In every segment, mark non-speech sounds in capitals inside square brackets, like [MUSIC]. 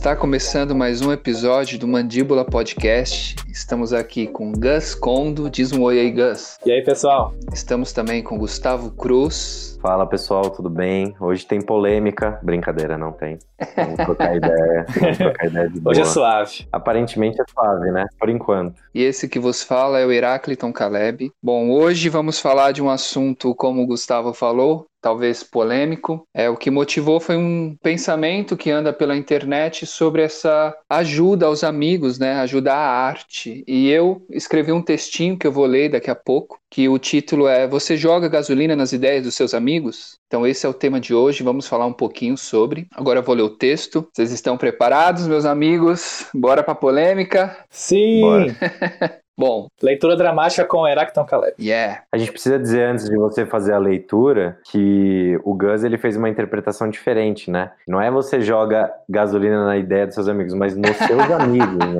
Está começando mais um episódio do Mandíbula Podcast. Estamos aqui com Gus Condo. Diz um oi aí, Gus. E aí, pessoal? Estamos também com Gustavo Cruz. Fala pessoal, tudo bem? Hoje tem polêmica. Brincadeira, não tem. Vamos trocar ideia. [LAUGHS] Vamos trocar ideia de boa. Hoje é suave. Aparentemente é suave, né? Por enquanto. E esse que vos fala é o Herácliton Caleb. Bom, hoje vamos falar de um assunto, como o Gustavo falou, talvez polêmico. É o que motivou foi um pensamento que anda pela internet sobre essa ajuda aos amigos, né? Ajudar a arte. E eu escrevi um textinho que eu vou ler daqui a pouco, que o título é Você joga gasolina nas ideias dos seus amigos? Então esse é o tema de hoje, vamos falar um pouquinho sobre. Agora eu vou ler o texto. Vocês estão preparados, meus amigos? Bora para polêmica? Sim. Bora. [LAUGHS] Bom, Leitura dramática com Heráclito Caleb. yeah. A gente precisa dizer antes de você fazer a leitura que o Gus ele fez uma interpretação diferente, né? Não é você joga gasolina na ideia dos seus amigos, mas nos seus [LAUGHS] amigos, né?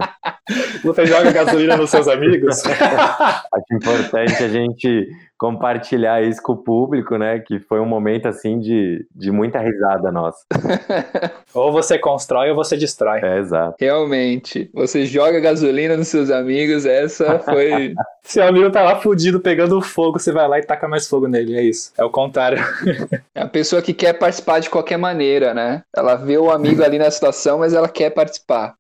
Você joga gasolina nos seus amigos? [LAUGHS] Acho importante a gente compartilhar isso com o público, né? Que foi um momento assim de, de muita risada nossa. [LAUGHS] ou você constrói ou você destrói. É exato. Realmente. Você joga gasolina nos seus amigos, essa foi. [LAUGHS] Seu amigo tá lá fudido pegando fogo, você vai lá e taca mais fogo nele. É isso. É o contrário. [LAUGHS] É a pessoa que quer participar de qualquer maneira, né? Ela vê o amigo ali na situação, mas ela quer participar.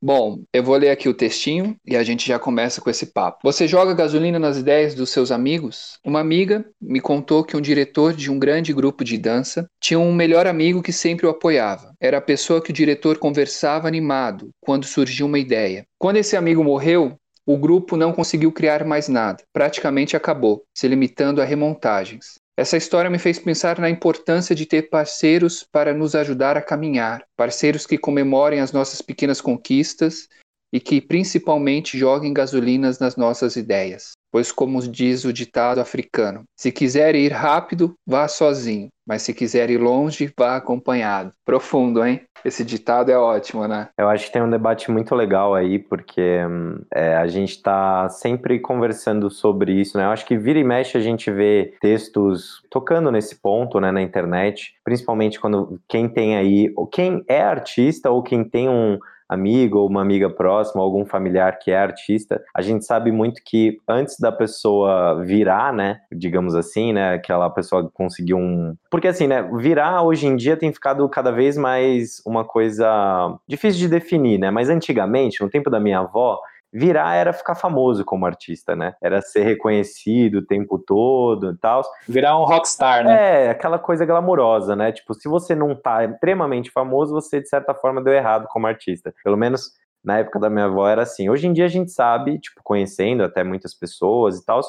Bom, eu vou ler aqui o textinho e a gente já começa com esse papo. Você joga gasolina nas ideias dos seus amigos? Uma amiga me contou que um diretor de um grande grupo de dança tinha um melhor amigo que sempre o apoiava. Era a pessoa que o diretor conversava animado quando surgia uma ideia. Quando esse amigo morreu, o grupo não conseguiu criar mais nada. Praticamente acabou, se limitando a remontagens. Essa história me fez pensar na importância de ter parceiros para nos ajudar a caminhar, parceiros que comemorem as nossas pequenas conquistas e que principalmente joguem gasolinas nas nossas ideias. Pois, como diz o ditado africano, se quiser ir rápido, vá sozinho, mas se quiser ir longe, vá acompanhado. Profundo, hein? Esse ditado é ótimo, né? Eu acho que tem um debate muito legal aí, porque hum, é, a gente está sempre conversando sobre isso, né? Eu acho que vira e mexe a gente vê textos tocando nesse ponto, né, na internet, principalmente quando quem tem aí, ou quem é artista ou quem tem um amigo ou uma amiga próxima, algum familiar que é artista, a gente sabe muito que antes da pessoa virar, né, digamos assim, né, aquela pessoa conseguiu um, porque assim, né, virar hoje em dia tem ficado cada vez mais uma coisa difícil de definir, né, mas antigamente, no tempo da minha avó, virar era ficar famoso como artista, né? Era ser reconhecido o tempo todo e tal. Virar um rockstar, né? É, aquela coisa glamurosa, né? Tipo, se você não tá extremamente famoso, você de certa forma deu errado como artista. Pelo menos na época da minha avó era assim. Hoje em dia a gente sabe, tipo, conhecendo até muitas pessoas e tal,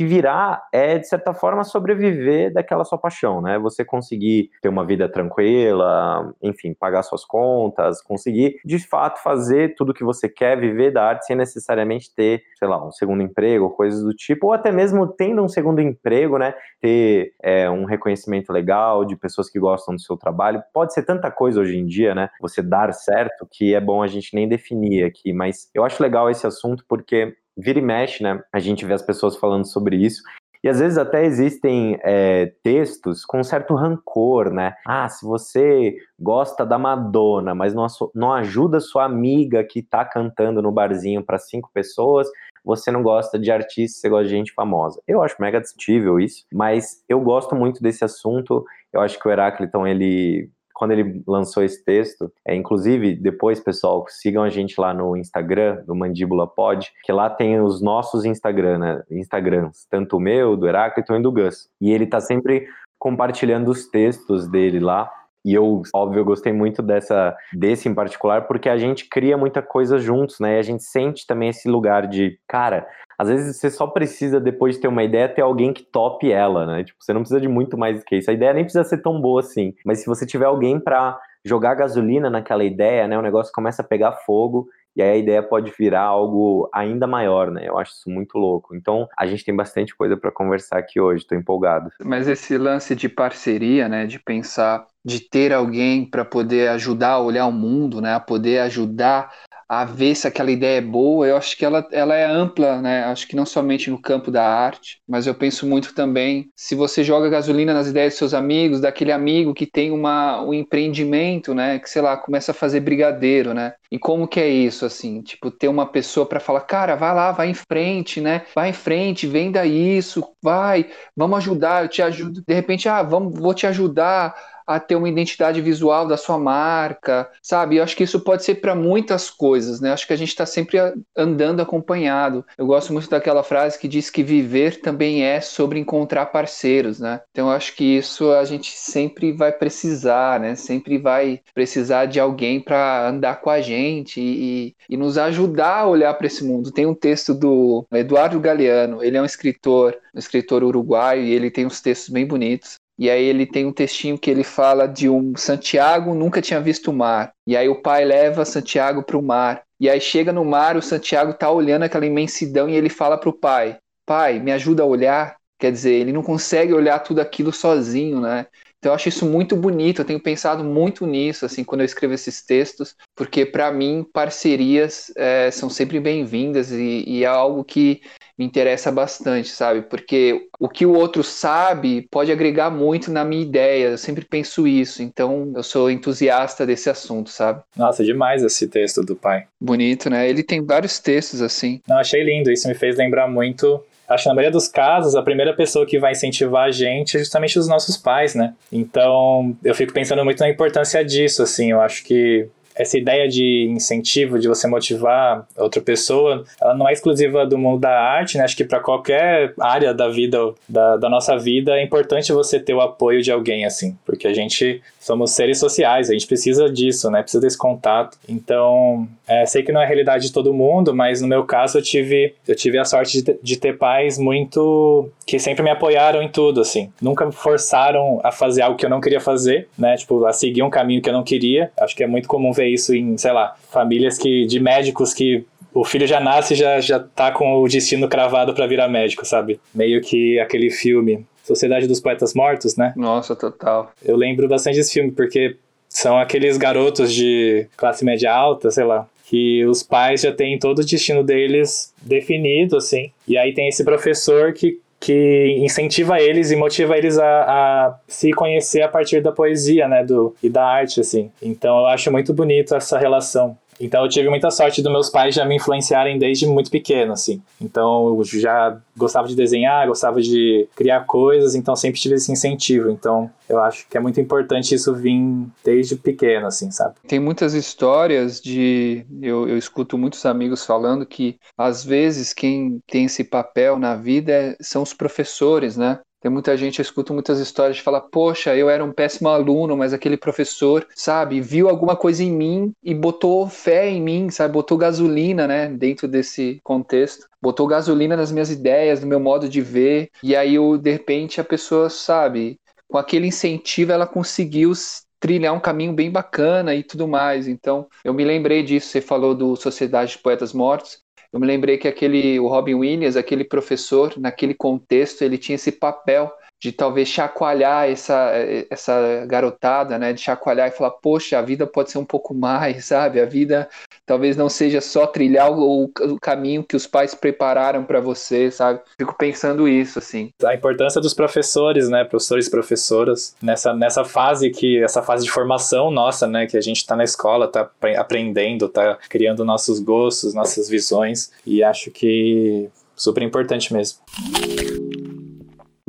que virar é, de certa forma, sobreviver daquela sua paixão, né? Você conseguir ter uma vida tranquila, enfim, pagar suas contas, conseguir, de fato, fazer tudo que você quer, viver da arte sem necessariamente ter, sei lá, um segundo emprego, coisas do tipo, ou até mesmo tendo um segundo emprego, né? Ter é, um reconhecimento legal de pessoas que gostam do seu trabalho. Pode ser tanta coisa hoje em dia, né? Você dar certo, que é bom a gente nem definir aqui, mas eu acho legal esse assunto porque vira e mexe, né? A gente vê as pessoas falando sobre isso. E às vezes até existem é, textos com certo rancor, né? Ah, se você gosta da Madonna, mas não, não ajuda sua amiga que tá cantando no barzinho para cinco pessoas, você não gosta de artista, você gosta de gente famosa. Eu acho mega discutível isso, mas eu gosto muito desse assunto. Eu acho que o Herácliton, ele quando ele lançou esse texto, é, inclusive, depois, pessoal, sigam a gente lá no Instagram, do Mandíbula Pod, que lá tem os nossos Instagram, né, Instagrams, tanto o meu, do Heráclito e do Gus. E ele tá sempre compartilhando os textos dele lá, e eu, óbvio, eu gostei muito dessa, desse em particular, porque a gente cria muita coisa juntos, né? E a gente sente também esse lugar de, cara, às vezes você só precisa, depois de ter uma ideia, ter alguém que tope ela, né? Tipo, você não precisa de muito mais do que isso. A ideia nem precisa ser tão boa assim. Mas se você tiver alguém para jogar gasolina naquela ideia, né? O negócio começa a pegar fogo e aí a ideia pode virar algo ainda maior, né? Eu acho isso muito louco. Então, a gente tem bastante coisa para conversar aqui hoje, tô empolgado. Mas esse lance de parceria, né, de pensar, de ter alguém para poder ajudar a olhar o mundo, né, a poder ajudar a ver se aquela ideia é boa, eu acho que ela, ela é ampla, né? Acho que não somente no campo da arte, mas eu penso muito também se você joga gasolina nas ideias dos seus amigos, daquele amigo que tem uma, um empreendimento, né? Que sei lá, começa a fazer brigadeiro, né? E como que é isso, assim? Tipo, ter uma pessoa para falar, cara, vai lá, vai em frente, né? Vai em frente, venda isso, vai, vamos ajudar, eu te ajudo. De repente, ah, vamos, vou te ajudar a ter uma identidade visual da sua marca, sabe? Eu acho que isso pode ser para muitas coisas, né? Acho que a gente está sempre andando acompanhado. Eu gosto muito daquela frase que diz que viver também é sobre encontrar parceiros, né? Então eu acho que isso a gente sempre vai precisar, né? Sempre vai precisar de alguém para andar com a gente e, e nos ajudar a olhar para esse mundo. Tem um texto do Eduardo Galeano, ele é um escritor, um escritor uruguaio e ele tem uns textos bem bonitos. E aí ele tem um textinho que ele fala de um Santiago nunca tinha visto o mar. E aí o pai leva Santiago para o mar. E aí chega no mar, o Santiago tá olhando aquela imensidão e ele fala para o pai: "Pai, me ajuda a olhar". Quer dizer, ele não consegue olhar tudo aquilo sozinho, né? Então eu acho isso muito bonito, eu tenho pensado muito nisso, assim, quando eu escrevo esses textos, porque para mim parcerias é, são sempre bem-vindas e, e, é algo que me interessa bastante, sabe? Porque o que o outro sabe pode agregar muito na minha ideia, eu sempre penso isso, então eu sou entusiasta desse assunto, sabe? Nossa, demais esse texto do pai. Bonito, né? Ele tem vários textos assim. Não, achei lindo, isso me fez lembrar muito acho que na maioria dos casos, a primeira pessoa que vai incentivar a gente é justamente os nossos pais, né? Então, eu fico pensando muito na importância disso, assim, eu acho que essa ideia de incentivo, de você motivar outra pessoa, ela não é exclusiva do mundo da arte, né? Acho que para qualquer área da vida, da, da nossa vida, é importante você ter o apoio de alguém, assim, porque a gente somos seres sociais, a gente precisa disso, né? Precisa desse contato. Então, é, sei que não é a realidade de todo mundo, mas no meu caso eu tive, eu tive a sorte de, de ter pais muito que sempre me apoiaram em tudo, assim. Nunca me forçaram a fazer algo que eu não queria fazer, né? Tipo, a seguir um caminho que eu não queria. Acho que é muito comum ver isso em, sei lá, famílias que de médicos que o filho já nasce e já, já tá com o destino cravado para virar médico, sabe? Meio que aquele filme Sociedade dos Poetas Mortos, né? Nossa, total. Eu lembro bastante desse filme porque são aqueles garotos de classe média alta, sei lá, que os pais já têm todo o destino deles definido, assim. E aí tem esse professor que que incentiva eles e motiva eles a, a, se conhecer a partir da poesia, né, do, e da arte, assim. Então eu acho muito bonito essa relação. Então eu tive muita sorte dos meus pais já me influenciarem desde muito pequeno, assim. Então eu já gostava de desenhar, gostava de criar coisas, então sempre tive esse incentivo. Então eu acho que é muito importante isso vir desde pequeno, assim, sabe? Tem muitas histórias de. Eu, eu escuto muitos amigos falando que às vezes quem tem esse papel na vida são os professores, né? Tem muita gente, eu escuto muitas histórias de falar, poxa, eu era um péssimo aluno, mas aquele professor, sabe, viu alguma coisa em mim e botou fé em mim, sabe, botou gasolina, né, dentro desse contexto. Botou gasolina nas minhas ideias, no meu modo de ver, e aí, eu, de repente, a pessoa, sabe, com aquele incentivo, ela conseguiu trilhar um caminho bem bacana e tudo mais. Então, eu me lembrei disso. Você falou do Sociedade de Poetas Mortos. Eu me lembrei que aquele, o Robin Williams, aquele professor, naquele contexto, ele tinha esse papel de talvez chacoalhar essa, essa garotada, né? De chacoalhar e falar, poxa, a vida pode ser um pouco mais, [LAUGHS] sabe? A vida talvez não seja só trilhar o, o caminho que os pais prepararam para você, sabe? Fico pensando isso, assim. A importância dos professores, né? Professores e professoras, nessa, nessa fase que, essa fase de formação nossa, né? Que a gente tá na escola, tá aprendendo, tá criando nossos gostos, nossas visões, e acho que super importante mesmo.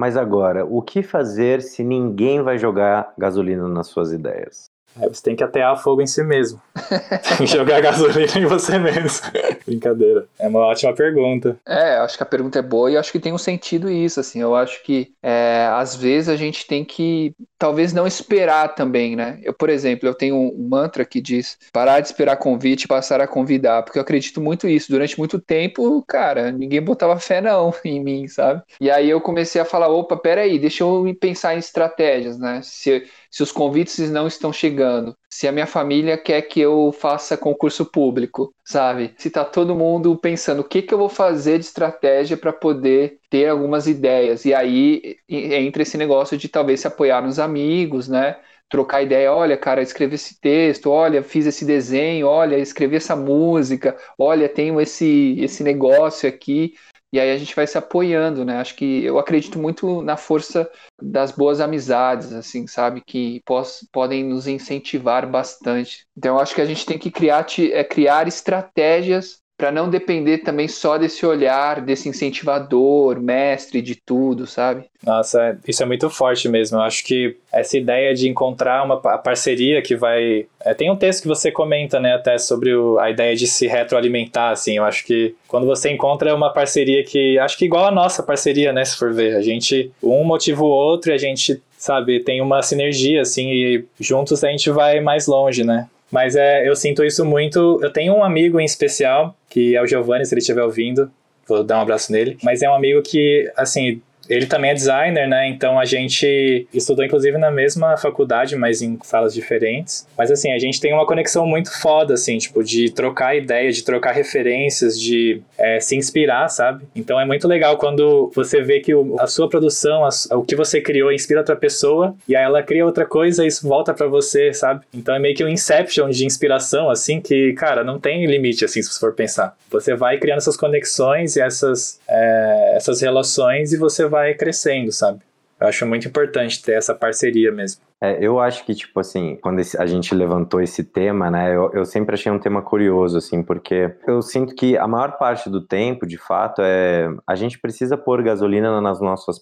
Mas agora, o que fazer se ninguém vai jogar gasolina nas suas ideias? É, você tem que atear fogo em si mesmo. [LAUGHS] tem que jogar gasolina em você mesmo. [LAUGHS] Brincadeira. É uma ótima pergunta. É, acho que a pergunta é boa e acho que tem um sentido isso, assim. Eu acho que é, às vezes a gente tem que talvez não esperar também, né? Eu, por exemplo, eu tenho um mantra que diz parar de esperar convite e passar a convidar, porque eu acredito muito isso. Durante muito tempo, cara, ninguém botava fé não [LAUGHS] em mim, sabe? E aí eu comecei a falar, opa, peraí, deixa eu pensar em estratégias, né? Se se os convites não estão chegando, se a minha família quer que eu faça concurso público, sabe? Se tá todo mundo pensando o que, que eu vou fazer de estratégia para poder ter algumas ideias. E aí entra esse negócio de talvez se apoiar nos amigos, né? trocar ideia, olha, cara, escrevi esse texto, olha, fiz esse desenho, olha, escrevi essa música, olha, tenho esse, esse negócio aqui. E aí a gente vai se apoiando, né? Acho que eu acredito muito na força das boas amizades, assim, sabe? Que pos, podem nos incentivar bastante. Então acho que a gente tem que criar, é, criar estratégias para não depender também só desse olhar, desse incentivador, mestre de tudo, sabe? Nossa, é, isso é muito forte mesmo. Eu acho que essa ideia de encontrar uma parceria que vai. É, tem um texto que você comenta, né, até sobre o, a ideia de se retroalimentar, assim. Eu acho que quando você encontra uma parceria que. Acho que igual a nossa parceria, né, se for ver. A gente. Um motiva o outro e a gente, sabe, tem uma sinergia, assim, e juntos a gente vai mais longe, né? Mas é, eu sinto isso muito. Eu tenho um amigo em especial, que é o Giovanni, se ele estiver ouvindo. Vou dar um abraço nele. Mas é um amigo que, assim, ele também é designer, né? Então a gente estudou inclusive na mesma faculdade, mas em salas diferentes. Mas assim, a gente tem uma conexão muito foda, assim, tipo, de trocar ideias, de trocar referências, de é, se inspirar, sabe? Então é muito legal quando você vê que a sua produção, o que você criou inspira outra pessoa e aí ela cria outra coisa e isso volta para você, sabe? Então é meio que um inception de inspiração, assim, que, cara, não tem limite, assim, se você for pensar. Você vai criando essas conexões e essas, é, essas relações e você vai crescendo, sabe? Eu acho muito importante ter essa parceria mesmo. É, eu acho que, tipo assim, quando a gente levantou esse tema, né, eu, eu, sempre achei um tema curioso, assim, porque eu sinto que a maior parte do tempo, de fato, é a gente precisa pôr gasolina nas nossas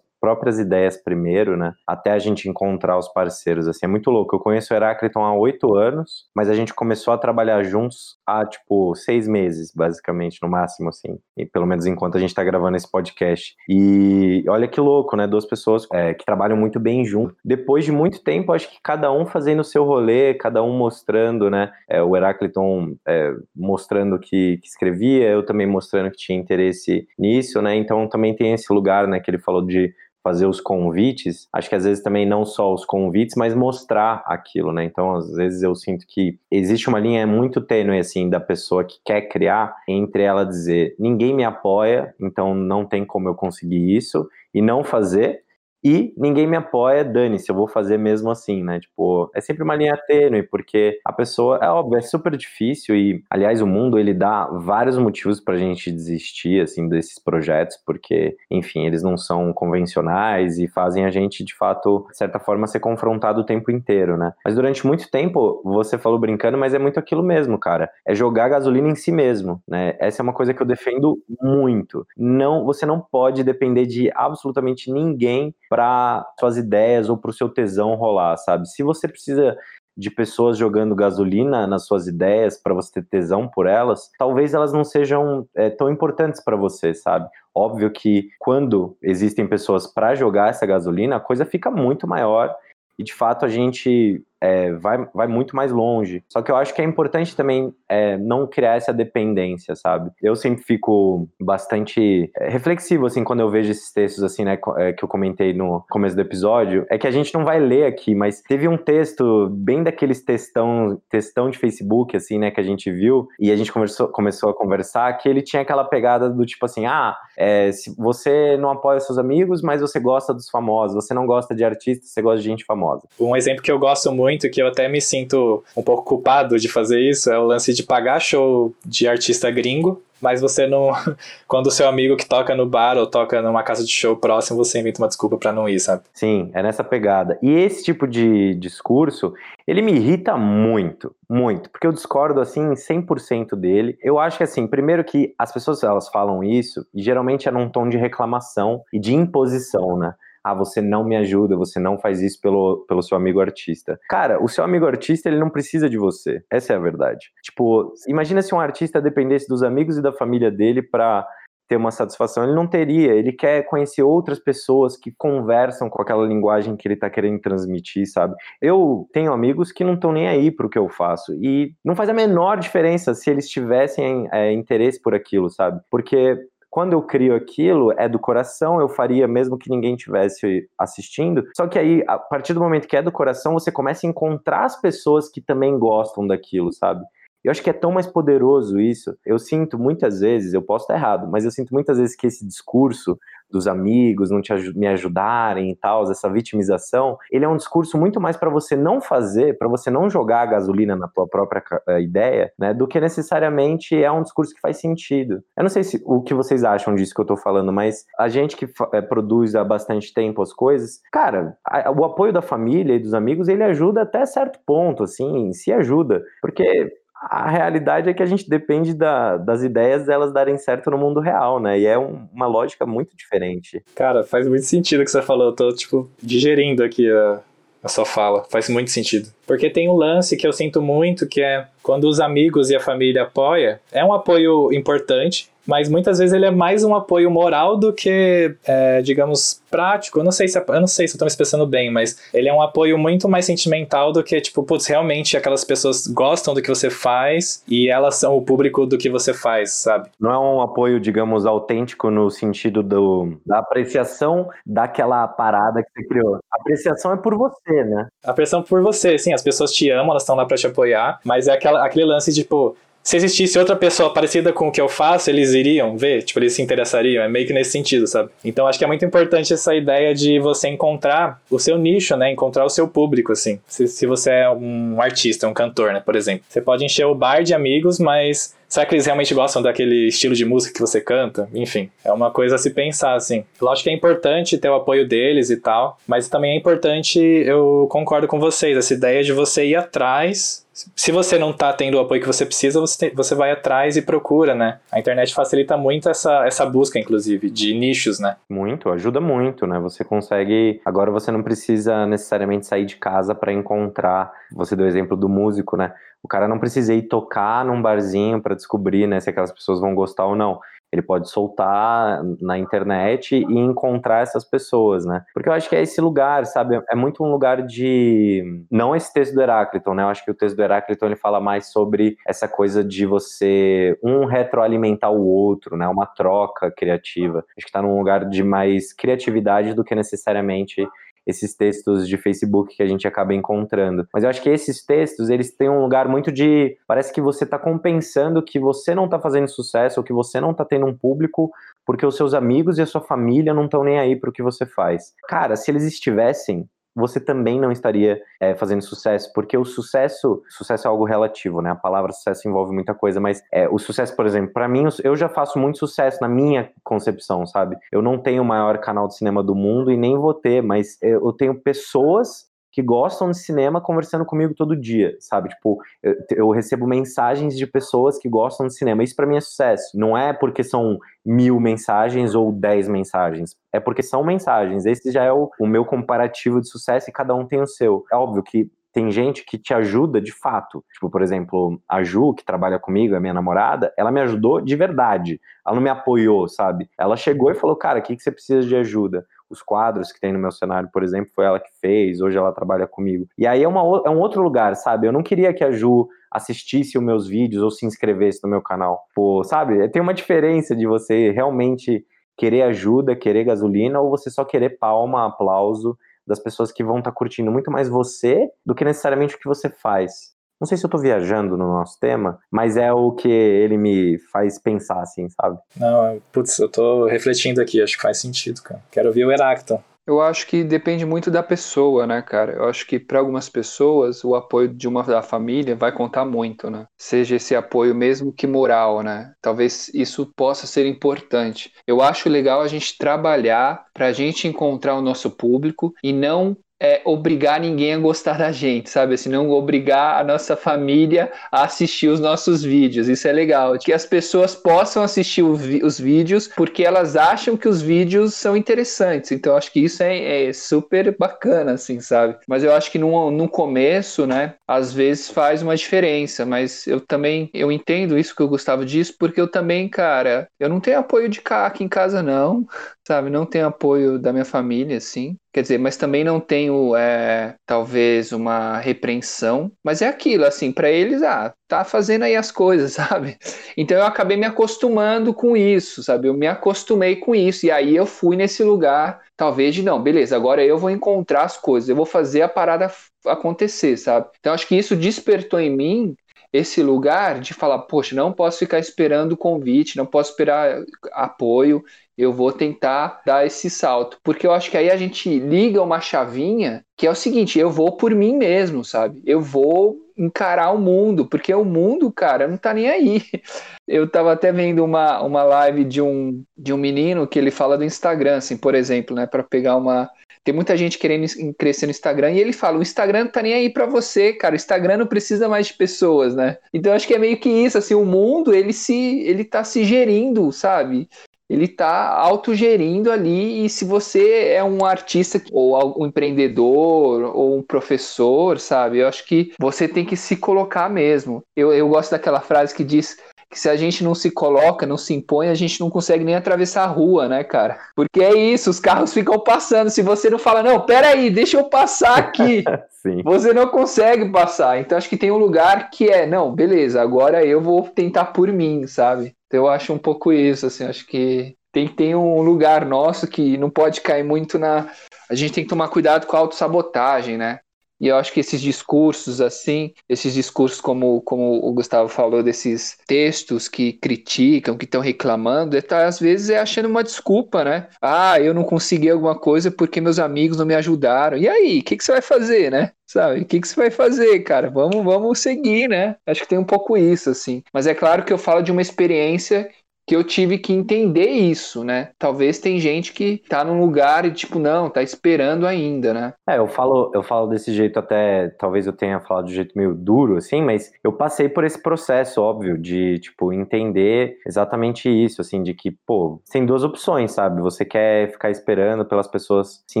próprias ideias primeiro, né, até a gente encontrar os parceiros, assim, é muito louco. Eu conheço o Herácliton há oito anos, mas a gente começou a trabalhar juntos há, tipo, seis meses, basicamente, no máximo, assim, e pelo menos enquanto a gente tá gravando esse podcast. E olha que louco, né, duas pessoas é, que trabalham muito bem junto. Depois de muito tempo, acho que cada um fazendo o seu rolê, cada um mostrando, né? É, o Herácliton é, mostrando que, que, escrevia, eu também mostrando que tinha interesse nisso, né? Então também tem esse lugar, né, que ele falou de fazer os convites, acho que às vezes também não só os convites, mas mostrar aquilo, né? Então, às vezes eu sinto que existe uma linha muito tênue, assim, da pessoa que quer criar, entre ela dizer, ninguém me apoia, então não tem como eu conseguir isso, e não fazer, e ninguém me apoia, dane-se, eu vou fazer mesmo assim, né? Tipo, é sempre uma linha tênue, porque a pessoa, é óbvio, é super difícil e, aliás, o mundo, ele dá vários motivos pra gente desistir, assim, desses projetos, porque, enfim, eles não são convencionais e fazem a gente, de fato, de certa forma, ser confrontado o tempo inteiro, né? Mas durante muito tempo, você falou brincando, mas é muito aquilo mesmo, cara. É jogar gasolina em si mesmo, né? Essa é uma coisa que eu defendo muito. Não, você não pode depender de absolutamente ninguém para suas ideias ou para o seu tesão rolar, sabe? Se você precisa de pessoas jogando gasolina nas suas ideias para você ter tesão por elas, talvez elas não sejam é, tão importantes para você, sabe? Óbvio que quando existem pessoas para jogar essa gasolina, a coisa fica muito maior e de fato a gente é, vai, vai muito mais longe. Só que eu acho que é importante também é, não criar essa dependência, sabe? Eu sempre fico bastante é, reflexivo, assim, quando eu vejo esses textos, assim, né, é, que eu comentei no começo do episódio, é que a gente não vai ler aqui, mas teve um texto bem daqueles textão, textão de Facebook, assim, né, que a gente viu, e a gente conversou, começou a conversar, que ele tinha aquela pegada do tipo assim, ah, é, se você não apoia seus amigos, mas você gosta dos famosos, você não gosta de artistas, você gosta de gente famosa. Um exemplo que eu gosto muito muito, que eu até me sinto um pouco culpado de fazer isso, é o lance de pagar show de artista gringo mas você não. [LAUGHS] Quando o seu amigo que toca no bar ou toca numa casa de show próximo, você inventa uma desculpa para não ir, sabe? Sim, é nessa pegada. E esse tipo de discurso, ele me irrita muito, muito, porque eu discordo assim 100% dele. Eu acho que assim, primeiro que as pessoas elas falam isso e geralmente é num tom de reclamação e de imposição, né? Ah, você não me ajuda, você não faz isso pelo, pelo seu amigo artista. Cara, o seu amigo artista, ele não precisa de você. Essa é a verdade. Tipo, imagina se um artista dependesse dos amigos e da família dele para ter uma satisfação, ele não teria. Ele quer conhecer outras pessoas que conversam com aquela linguagem que ele tá querendo transmitir, sabe? Eu tenho amigos que não estão nem aí pro que eu faço e não faz a menor diferença se eles tivessem é, interesse por aquilo, sabe? Porque quando eu crio aquilo, é do coração, eu faria mesmo que ninguém tivesse assistindo. Só que aí, a partir do momento que é do coração, você começa a encontrar as pessoas que também gostam daquilo, sabe? Eu acho que é tão mais poderoso isso. Eu sinto muitas vezes, eu posso estar errado, mas eu sinto muitas vezes que esse discurso dos amigos não te, me ajudarem e tal, essa vitimização, ele é um discurso muito mais para você não fazer, para você não jogar a gasolina na tua própria uh, ideia, né, do que necessariamente é um discurso que faz sentido. Eu não sei se, o que vocês acham disso que eu tô falando, mas a gente que é, produz há bastante tempo as coisas, cara, a, o apoio da família e dos amigos, ele ajuda até certo ponto, assim, se ajuda, porque a realidade é que a gente depende da, das ideias delas darem certo no mundo real, né? E é um, uma lógica muito diferente. Cara, faz muito sentido o que você falou. Eu tô, tipo, digerindo aqui a, a sua fala. Faz muito sentido. Porque tem um lance que eu sinto muito, que é quando os amigos e a família apoiam, é um apoio importante, mas muitas vezes ele é mais um apoio moral do que, é, digamos, prático. Eu não sei se eu não sei se eu tô me expressando bem, mas ele é um apoio muito mais sentimental do que, tipo, putz, realmente aquelas pessoas gostam do que você faz e elas são o público do que você faz, sabe? Não é um apoio, digamos, autêntico no sentido do, da apreciação daquela parada que você criou. A apreciação é por você, né? A apreciação por você, sim, as pessoas te amam, elas estão lá para te apoiar, mas é aquela, aquele lance de, tipo, se existisse outra pessoa parecida com o que eu faço, eles iriam ver, tipo, eles se interessariam, é meio que nesse sentido, sabe? Então acho que é muito importante essa ideia de você encontrar o seu nicho, né? Encontrar o seu público, assim. Se, se você é um artista, um cantor, né, por exemplo. Você pode encher o bar de amigos, mas será que eles realmente gostam daquele estilo de música que você canta? Enfim, é uma coisa a se pensar, assim. Lógico que é importante ter o apoio deles e tal, mas também é importante, eu concordo com vocês, essa ideia de você ir atrás se você não está tendo o apoio que você precisa, você, você vai atrás e procura, né? A internet facilita muito essa, essa busca, inclusive, de nichos, né? Muito, ajuda muito, né? Você consegue. Agora você não precisa necessariamente sair de casa para encontrar. Você deu o exemplo do músico, né? O cara não precisa ir tocar num barzinho para descobrir, né, se aquelas pessoas vão gostar ou não ele pode soltar na internet e encontrar essas pessoas, né? Porque eu acho que é esse lugar, sabe? É muito um lugar de. Não esse texto do Heráclito, né? Eu acho que o texto do Heráclito ele fala mais sobre essa coisa de você um retroalimentar o outro, né? Uma troca criativa. Acho que tá num lugar de mais criatividade do que necessariamente esses textos de Facebook que a gente acaba encontrando. Mas eu acho que esses textos, eles têm um lugar muito de. Parece que você está compensando que você não está fazendo sucesso ou que você não está tendo um público porque os seus amigos e a sua família não estão nem aí para o que você faz. Cara, se eles estivessem, você também não estaria é, fazendo sucesso, porque o sucesso, sucesso é algo relativo, né? A palavra sucesso envolve muita coisa, mas é, o sucesso, por exemplo, para mim, eu já faço muito sucesso na minha concepção, sabe? Eu não tenho o maior canal de cinema do mundo e nem vou ter, mas eu tenho pessoas que gostam de cinema conversando comigo todo dia, sabe? Tipo, eu, eu recebo mensagens de pessoas que gostam de cinema. Isso para mim é sucesso. Não é porque são mil mensagens ou dez mensagens. É porque são mensagens. Esse já é o, o meu comparativo de sucesso e cada um tem o seu. É óbvio que tem gente que te ajuda de fato. Tipo, por exemplo, a Ju, que trabalha comigo, a minha namorada, ela me ajudou de verdade. Ela não me apoiou, sabe? Ela chegou e falou, cara, o que, que você precisa de ajuda? Os quadros que tem no meu cenário, por exemplo, foi ela que fez, hoje ela trabalha comigo. E aí é, uma, é um outro lugar, sabe? Eu não queria que a Ju assistisse os meus vídeos ou se inscrevesse no meu canal. Pô, sabe? Tem uma diferença de você realmente querer ajuda, querer gasolina, ou você só querer palma, aplauso das pessoas que vão estar tá curtindo muito mais você do que necessariamente o que você faz. Não sei se eu tô viajando no nosso tema, mas é o que ele me faz pensar, assim, sabe? Não, putz, eu tô refletindo aqui, acho que faz sentido, cara. Quero ouvir o Heracton. Eu acho que depende muito da pessoa, né, cara? Eu acho que para algumas pessoas o apoio de uma da família vai contar muito, né? Seja esse apoio mesmo que moral, né? Talvez isso possa ser importante. Eu acho legal a gente trabalhar para a gente encontrar o nosso público e não é, obrigar ninguém a gostar da gente, sabe? Assim, não obrigar a nossa família a assistir os nossos vídeos. Isso é legal. Que as pessoas possam assistir os vídeos porque elas acham que os vídeos são interessantes. Então, acho que isso é, é, super bacana, assim, sabe? Mas eu acho que no, no começo, né, às vezes faz uma diferença. Mas eu também, eu entendo isso que o Gustavo disse, porque eu também, cara, eu não tenho apoio de cá aqui em casa, não sabe? Não tenho apoio da minha família, assim. Quer dizer, mas também não tenho, é, talvez, uma repreensão. Mas é aquilo, assim, para eles, ah, tá fazendo aí as coisas, [LAUGHS] sabe? Então eu acabei me acostumando com isso, sabe? Eu me acostumei com isso. E aí eu fui nesse lugar, talvez, de não, beleza, agora eu vou encontrar as coisas, eu vou fazer a parada acontecer, sabe? Então acho que isso despertou em mim esse lugar de falar, poxa, não posso ficar esperando convite, não posso esperar apoio, eu vou tentar dar esse salto. Porque eu acho que aí a gente liga uma chavinha que é o seguinte, eu vou por mim mesmo, sabe? Eu vou encarar o mundo, porque o mundo, cara, não tá nem aí. [LAUGHS] Eu tava até vendo uma, uma live de um, de um menino que ele fala do Instagram, assim, por exemplo, né, para pegar uma tem muita gente querendo crescer no Instagram e ele fala: o Instagram não tá nem aí para você, cara. O Instagram não precisa mais de pessoas, né? Então acho que é meio que isso, assim, o mundo ele se ele tá se gerindo, sabe? Ele tá autogerindo ali e se você é um artista ou um empreendedor ou um professor, sabe? Eu acho que você tem que se colocar mesmo. Eu, eu gosto daquela frase que diz que se a gente não se coloca, não se impõe, a gente não consegue nem atravessar a rua, né, cara? Porque é isso, os carros ficam passando. Se você não fala, não, peraí, deixa eu passar aqui, [LAUGHS] você não consegue passar. Então acho que tem um lugar que é, não, beleza, agora eu vou tentar por mim, sabe? Então eu acho um pouco isso, assim, acho que tem que ter um lugar nosso que não pode cair muito na. A gente tem que tomar cuidado com a autossabotagem, né? E eu acho que esses discursos, assim, esses discursos, como, como o Gustavo falou, desses textos que criticam, que estão reclamando, é, tá, às vezes é achando uma desculpa, né? Ah, eu não consegui alguma coisa porque meus amigos não me ajudaram. E aí, o que, que você vai fazer, né? Sabe? O que, que você vai fazer, cara? Vamos, vamos seguir, né? Acho que tem um pouco isso, assim. Mas é claro que eu falo de uma experiência que eu tive que entender isso, né? Talvez tem gente que tá num lugar e tipo, não, tá esperando ainda, né? É, eu falo, eu falo desse jeito até, talvez eu tenha falado de jeito meio duro assim, mas eu passei por esse processo, óbvio, de tipo entender exatamente isso, assim, de que, pô, tem duas opções, sabe? Você quer ficar esperando pelas pessoas se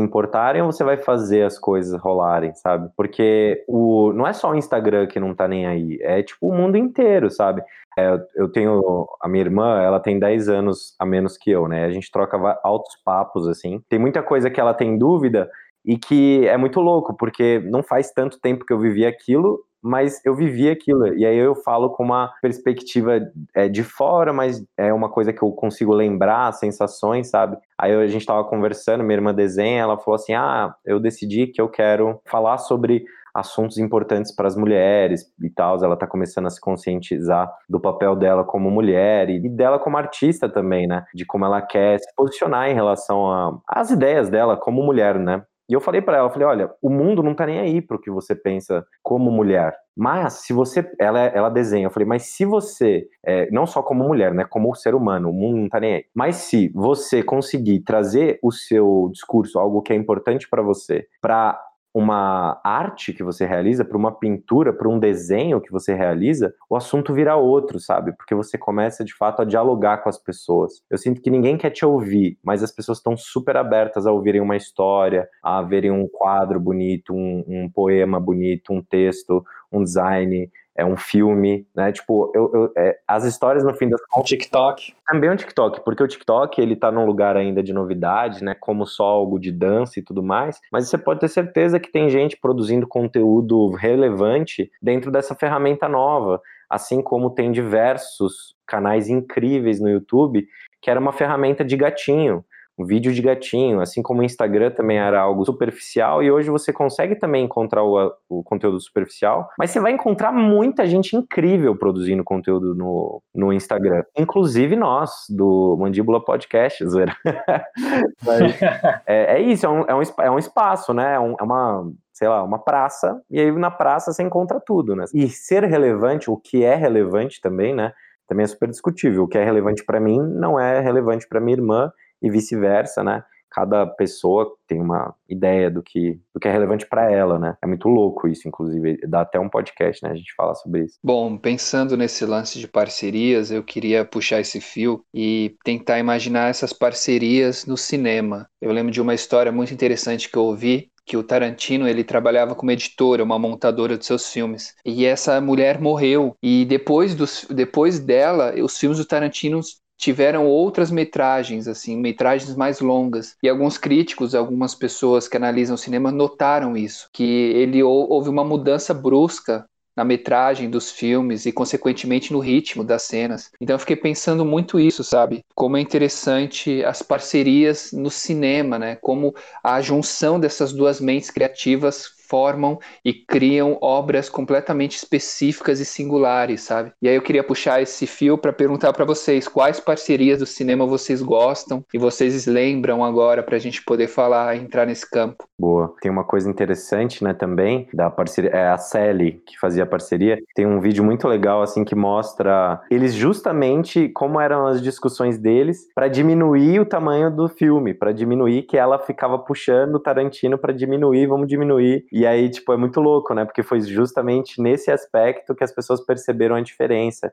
importarem ou você vai fazer as coisas rolarem, sabe? Porque o não é só o Instagram que não tá nem aí, é tipo o mundo inteiro, sabe? É, eu tenho a minha irmã, ela tem 10 anos a menos que eu, né? A gente troca altos papos, assim. Tem muita coisa que ela tem dúvida e que é muito louco, porque não faz tanto tempo que eu vivi aquilo, mas eu vivi aquilo. E aí eu falo com uma perspectiva é, de fora, mas é uma coisa que eu consigo lembrar, sensações, sabe? Aí a gente tava conversando, minha irmã desenha, ela falou assim: ah, eu decidi que eu quero falar sobre assuntos importantes para as mulheres e tal. Ela está começando a se conscientizar do papel dela como mulher e dela como artista também, né? De como ela quer se posicionar em relação às ideias dela como mulher, né? E eu falei para ela, eu falei, olha, o mundo não tá nem aí pro que você pensa como mulher. Mas se você, ela, ela desenha, eu falei, mas se você, é, não só como mulher, né, como ser humano, o mundo não tá nem aí. Mas se você conseguir trazer o seu discurso, algo que é importante para você, para uma arte que você realiza, para uma pintura, para um desenho que você realiza, o assunto vira outro, sabe? Porque você começa de fato a dialogar com as pessoas. Eu sinto que ninguém quer te ouvir, mas as pessoas estão super abertas a ouvirem uma história, a verem um quadro bonito, um, um poema bonito, um texto, um design é um filme, né? Tipo, eu, eu é, as histórias no fim das contas. TikTok. Também um TikTok, porque o TikTok ele tá num lugar ainda de novidade, né? Como só algo de dança e tudo mais. Mas você pode ter certeza que tem gente produzindo conteúdo relevante dentro dessa ferramenta nova. Assim como tem diversos canais incríveis no YouTube que era uma ferramenta de gatinho vídeo de gatinho, assim como o Instagram também era algo superficial, e hoje você consegue também encontrar o, o conteúdo superficial, mas você vai encontrar muita gente incrível produzindo conteúdo no, no Instagram, inclusive nós, do Mandíbula Podcast, [LAUGHS] é, é, isso, é um, é, um, é um espaço, né? É, um, é uma sei lá, uma praça, e aí na praça você encontra tudo, né? E ser relevante, o que é relevante também, né? Também é super discutível. O que é relevante para mim não é relevante para minha irmã e vice-versa, né? Cada pessoa tem uma ideia do que, do que é relevante para ela, né? É muito louco isso, inclusive. Dá até um podcast, né? A gente fala sobre isso. Bom, pensando nesse lance de parcerias, eu queria puxar esse fio e tentar imaginar essas parcerias no cinema. Eu lembro de uma história muito interessante que eu ouvi que o Tarantino ele trabalhava como editora, uma montadora de seus filmes. E essa mulher morreu e depois dos, depois dela, os filmes do Tarantino tiveram outras metragens, assim, metragens mais longas. E alguns críticos, algumas pessoas que analisam o cinema notaram isso, que ele houve uma mudança brusca na metragem dos filmes e, consequentemente, no ritmo das cenas. Então, eu fiquei pensando muito isso, sabe? Como é interessante as parcerias no cinema, né? Como a junção dessas duas mentes criativas formam e criam obras completamente específicas e singulares, sabe? E aí eu queria puxar esse fio para perguntar para vocês quais parcerias do cinema vocês gostam e vocês lembram agora para a gente poder falar, entrar nesse campo. Boa. Tem uma coisa interessante, né, também, da parceria, é a Sally que fazia a parceria. Tem um vídeo muito legal, assim, que mostra eles justamente como eram as discussões deles para diminuir o tamanho do filme, para diminuir que ela ficava puxando o Tarantino para diminuir, vamos diminuir. E aí, tipo, é muito louco, né, porque foi justamente nesse aspecto que as pessoas perceberam a diferença.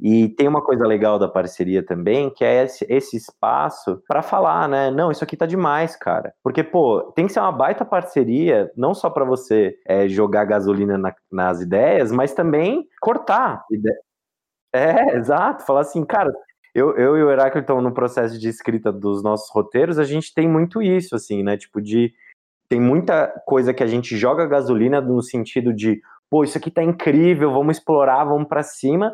E tem uma coisa legal da parceria também, que é esse, espaço para falar, né? Não, isso aqui tá demais, cara. Porque, pô, tem que ser uma baita parceria, não só para você é, jogar gasolina na, nas ideias, mas também cortar. É, exato. Falar assim, cara, eu, eu e o Heráclito no processo de escrita dos nossos roteiros, a gente tem muito isso, assim, né? Tipo, de. Tem muita coisa que a gente joga gasolina no sentido de, pô, isso aqui tá incrível, vamos explorar, vamos para cima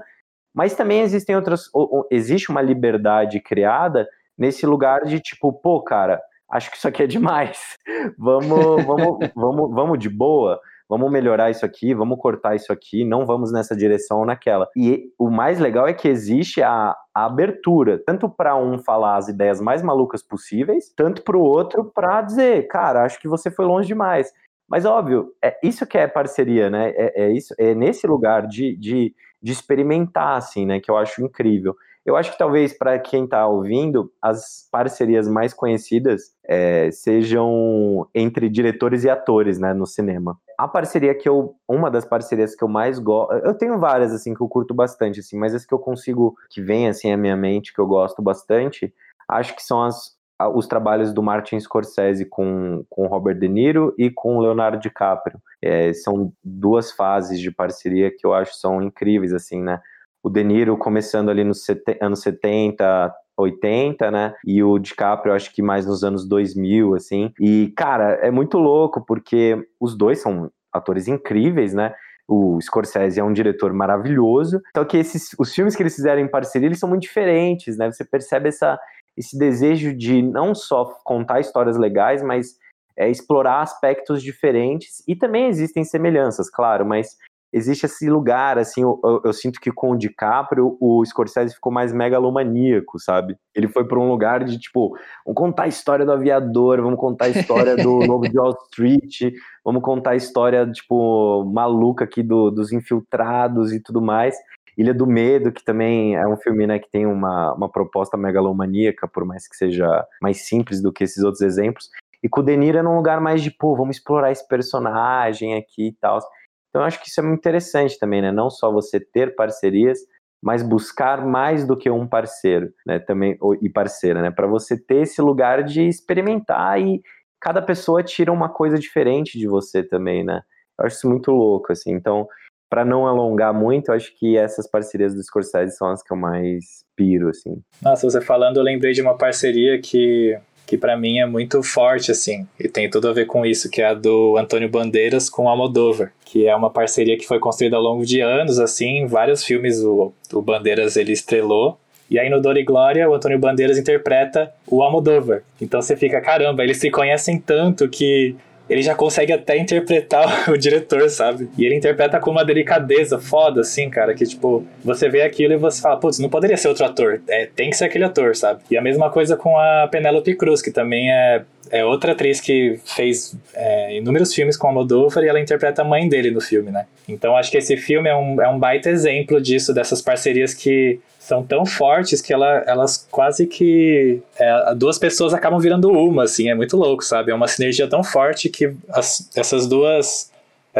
mas também existem outras. Existe uma liberdade criada nesse lugar de tipo, pô, cara, acho que isso aqui é demais. [LAUGHS] vamos, vamos, vamos, vamos de boa. Vamos melhorar isso aqui, vamos cortar isso aqui, não vamos nessa direção ou naquela. E o mais legal é que existe a, a abertura, tanto para um falar as ideias mais malucas possíveis, tanto para o outro para dizer, cara, acho que você foi longe demais. Mas óbvio, é isso que é parceria, né? É, é isso, é nesse lugar de, de de experimentar, assim, né? Que eu acho incrível. Eu acho que talvez para quem está ouvindo, as parcerias mais conhecidas é, sejam entre diretores e atores, né, no cinema. A parceria que eu, uma das parcerias que eu mais gosto, eu tenho várias assim que eu curto bastante, assim, mas as que eu consigo que vem assim à minha mente que eu gosto bastante, acho que são as os trabalhos do Martin Scorsese com, com Robert De Niro e com Leonardo DiCaprio. É, são duas fases de parceria que eu acho são incríveis, assim, né? O De Niro começando ali nos anos 70, 80, né? E o DiCaprio, acho que mais nos anos 2000, assim. E, cara, é muito louco, porque os dois são atores incríveis, né? O Scorsese é um diretor maravilhoso. Só que esses, os filmes que eles fizeram em parceria, eles são muito diferentes, né? Você percebe essa, esse desejo de não só contar histórias legais, mas é, explorar aspectos diferentes. E também existem semelhanças, claro, mas existe esse lugar, assim, eu, eu, eu, sinto que com o DiCaprio, o Scorsese ficou mais megalomaníaco, sabe? Ele foi para um lugar de, tipo, vamos contar a história do aviador, vamos contar a história do [LAUGHS] Lobo de Wall Street, vamos contar a história, tipo, maluca aqui do, dos infiltrados e tudo mais. Ilha do Medo, que também é um filme né, que tem uma, uma proposta megalomaníaca, por mais que seja mais simples do que esses outros exemplos. E com o Deniro é num lugar mais de, pô, vamos explorar esse personagem aqui e tal. Então acho que isso é muito interessante também, né? Não só você ter parcerias, mas buscar mais do que um parceiro, né? Também e parceira, né? Para você ter esse lugar de experimentar e cada pessoa tira uma coisa diferente de você também, né? Eu acho isso muito louco, assim. Então, para não alongar muito, acho que essas parcerias do Scorsese são as que eu mais piro, assim. Nossa, você falando, eu lembrei de uma parceria que, que para mim é muito forte, assim, e tem tudo a ver com isso, que é a do Antônio Bandeiras com Almodóvar, que é uma parceria que foi construída ao longo de anos, assim, vários filmes o, o Bandeiras ele estrelou, e aí no Dor e Glória, o Antônio Bandeiras interpreta o Almodóvar. Então você fica, caramba, eles se conhecem tanto que ele já consegue até interpretar [LAUGHS] o diretor, sabe? E ele interpreta com uma delicadeza foda, assim, cara, que tipo, você vê aquilo e você fala, putz, não poderia ser outro ator, é, tem que ser aquele ator, sabe? E a mesma coisa com a Penélope Cruz, que também é, é outra atriz que fez é, inúmeros filmes com a Moldova e ela interpreta a mãe dele no filme, né? Então acho que esse filme é um, é um baita exemplo disso, dessas parcerias que são tão fortes que ela, elas quase que é, duas pessoas acabam virando uma, assim, é muito louco, sabe? É uma sinergia tão forte que as, essas duas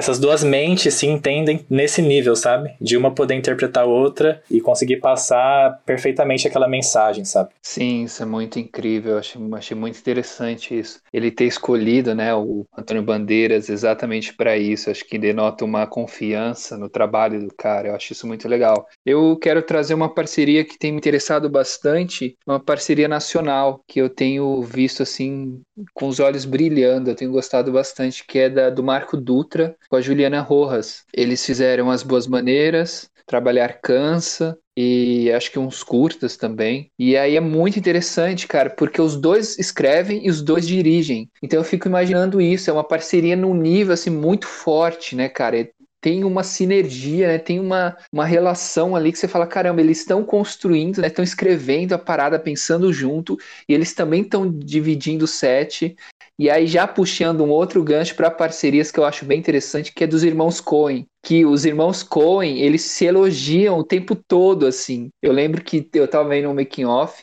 essas duas mentes se entendem nesse nível, sabe? De uma poder interpretar a outra e conseguir passar perfeitamente aquela mensagem, sabe? Sim, isso é muito incrível. Achei, achei muito interessante isso. Ele ter escolhido, né, o Antônio Bandeiras exatamente para isso. Acho que denota uma confiança no trabalho do cara. Eu acho isso muito legal. Eu quero trazer uma parceria que tem me interessado bastante, uma parceria nacional que eu tenho visto assim com os olhos brilhando. Eu tenho gostado bastante, que é da do Marco Dutra com a Juliana Rojas. Eles fizeram As Boas Maneiras, Trabalhar Cansa e acho que uns curtas também. E aí é muito interessante, cara, porque os dois escrevem e os dois dirigem. Então eu fico imaginando isso, é uma parceria num nível assim muito forte, né, cara? tem uma sinergia, né? Tem uma, uma relação ali que você fala, caramba, eles estão construindo, né? Estão escrevendo a parada, pensando junto, e eles também estão dividindo o set. E aí já puxando um outro gancho para parcerias que eu acho bem interessante, que é dos irmãos Coen, que os irmãos Coen, eles se elogiam o tempo todo assim. Eu lembro que eu tava vendo um making off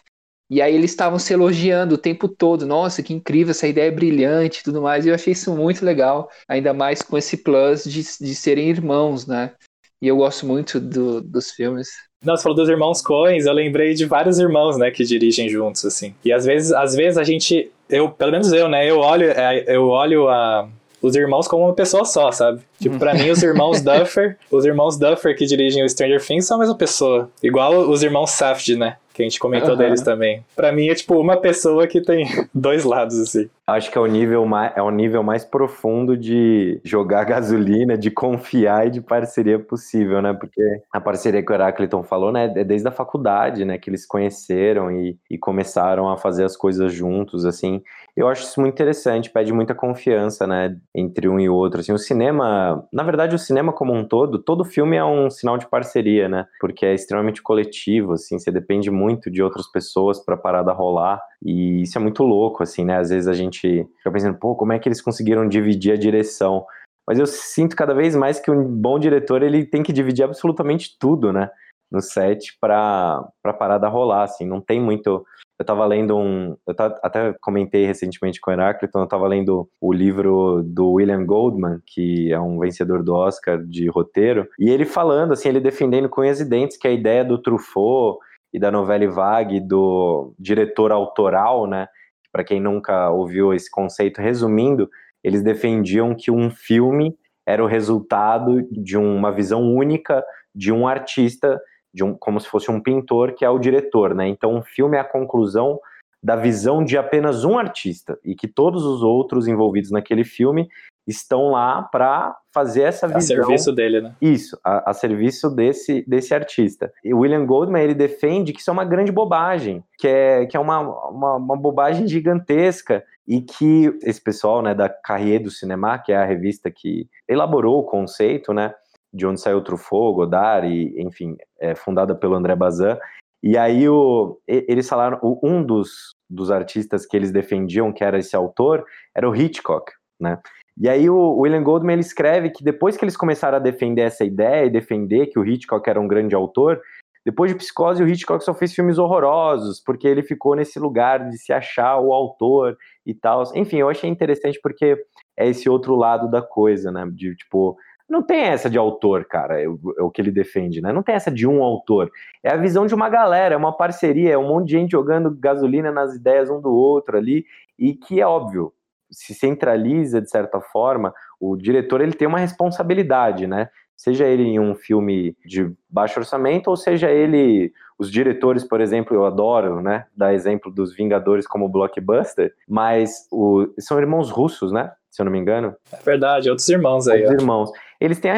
e aí eles estavam se elogiando o tempo todo. Nossa, que incrível, essa ideia é brilhante e tudo mais. E eu achei isso muito legal, ainda mais com esse plus de, de serem irmãos, né? E eu gosto muito do, dos filmes. Não, você falou dos irmãos Coens, eu lembrei de vários irmãos, né, que dirigem juntos, assim. E às vezes, às vezes a gente, eu, pelo menos eu, né, eu olho, é, eu olho a, os irmãos como uma pessoa só, sabe? Tipo, pra mim, os irmãos [LAUGHS] Duffer, os irmãos Duffer que dirigem o Stranger Things são a mesma pessoa. Igual os irmãos Safdie, né? Que a gente comentou uhum. deles também. Para mim é tipo uma pessoa que tem [LAUGHS] dois lados assim. Acho que é o nível mais é o nível mais profundo de jogar gasolina, de confiar e de parceria possível, né? Porque a parceria que o Heracliton falou, né, é desde a faculdade, né, que eles conheceram e, e começaram a fazer as coisas juntos, assim. Eu acho isso muito interessante, pede muita confiança, né, entre um e outro. Assim, o cinema, na verdade, o cinema como um todo, todo filme é um sinal de parceria, né? Porque é extremamente coletivo, assim, você depende muito de outras pessoas para a parada rolar. E isso é muito louco, assim, né? Às vezes a gente fica pensando, pô, como é que eles conseguiram dividir a direção? Mas eu sinto cada vez mais que um bom diretor ele tem que dividir absolutamente tudo, né? No set para a parada rolar, assim. Não tem muito eu estava lendo um. Eu até comentei recentemente com o Heráclito, eu estava lendo o livro do William Goldman, que é um vencedor do Oscar de roteiro, e ele falando, assim, ele defendendo com unhas e dentes que a ideia do Truffaut e da novela vague do diretor autoral, né? Para quem nunca ouviu esse conceito, resumindo, eles defendiam que um filme era o resultado de uma visão única de um artista de um, como se fosse um pintor que é o diretor, né? Então, um filme é a conclusão da visão de apenas um artista e que todos os outros envolvidos naquele filme estão lá para fazer essa visão. A serviço dele, né? Isso, a, a, serviço desse, desse artista. E o William Goldman, ele defende que isso é uma grande bobagem, que é, que é uma, uma, uma bobagem gigantesca e que esse pessoal, né, da Carrier do Cinema, que é a revista que elaborou o conceito, né, de onde saiu Truffaut, Godard, e, enfim, é, fundada pelo André Bazin. E aí o, eles falaram, um dos, dos artistas que eles defendiam que era esse autor era o Hitchcock, né? E aí o William Goldman ele escreve que depois que eles começaram a defender essa ideia e defender que o Hitchcock era um grande autor, depois de Psicose o Hitchcock só fez filmes horrorosos, porque ele ficou nesse lugar de se achar o autor e tal. Enfim, eu achei interessante porque é esse outro lado da coisa, né? De tipo, não tem essa de autor, cara, é, é, o que ele defende, né? Não tem essa de um autor. É a visão de uma galera, é uma parceria, é um monte de gente jogando gasolina nas ideias um do outro ali, e que é óbvio, se centraliza de certa forma, o diretor ele tem uma responsabilidade, né? Seja ele em um filme de baixo orçamento, ou seja ele. Os diretores, por exemplo, eu adoro, né? Dar exemplo dos Vingadores como blockbuster, mas o, são irmãos russos, né? Se eu não me engano. É verdade, outros irmãos aí. Outros irmãos eles têm, a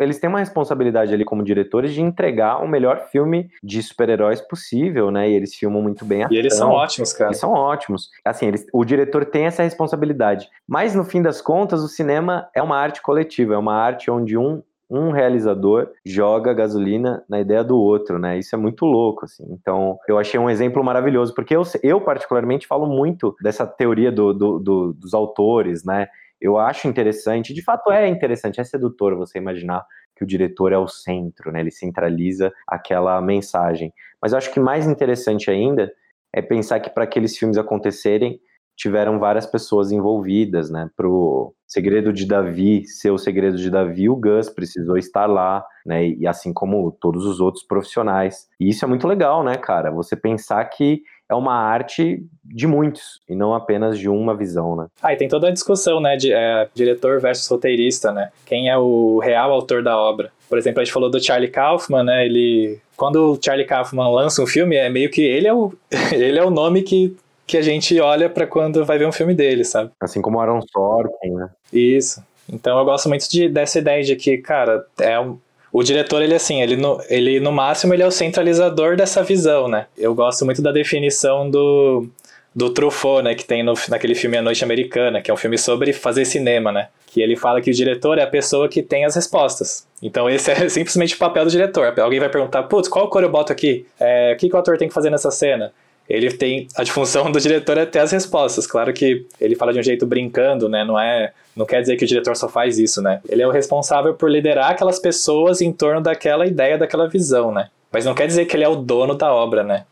eles têm uma responsabilidade ali como diretores de entregar o melhor filme de super-heróis possível, né? E eles filmam muito bem a E eles são ótimos, cara. Eles são ótimos. Assim, eles, o diretor tem essa responsabilidade. Mas, no fim das contas, o cinema é uma arte coletiva, é uma arte onde um um realizador joga gasolina na ideia do outro, né? Isso é muito louco, assim. Então, eu achei um exemplo maravilhoso, porque eu, eu particularmente, falo muito dessa teoria do, do, do, dos autores, né? eu acho interessante, de fato é interessante, é sedutor você imaginar que o diretor é o centro, né? Ele centraliza aquela mensagem. Mas eu acho que mais interessante ainda é pensar que para aqueles filmes acontecerem tiveram várias pessoas envolvidas, né? Pro Segredo de Davi ser o Segredo de Davi, o Gus precisou estar lá, né? E assim como todos os outros profissionais. E isso é muito legal, né, cara? Você pensar que é uma arte de muitos e não apenas de uma visão, né? Ah, e tem toda a discussão, né, de é, diretor versus roteirista, né? Quem é o real autor da obra? Por exemplo, a gente falou do Charlie Kaufman, né? Ele quando o Charlie Kaufman lança um filme, é meio que ele é o [LAUGHS] ele é o nome que que a gente olha para quando vai ver um filme dele, sabe? Assim como Aaron Sorkin, né? Isso. Então eu gosto muito de, dessa ideia de que, cara, é um, o diretor, ele assim, ele no, ele no máximo ele é o centralizador dessa visão, né? Eu gosto muito da definição do, do Truffaut, né, que tem no, naquele filme A Noite Americana, que é um filme sobre fazer cinema, né? Que ele fala que o diretor é a pessoa que tem as respostas. Então esse é [LAUGHS] simplesmente o papel do diretor. Alguém vai perguntar, putz, qual cor eu boto aqui? É, o que, que o ator tem que fazer nessa cena? Ele tem a função do diretor é ter as respostas. Claro que ele fala de um jeito brincando, né? Não é, não quer dizer que o diretor só faz isso, né? Ele é o responsável por liderar aquelas pessoas em torno daquela ideia, daquela visão, né? Mas não quer dizer que ele é o dono da obra, né?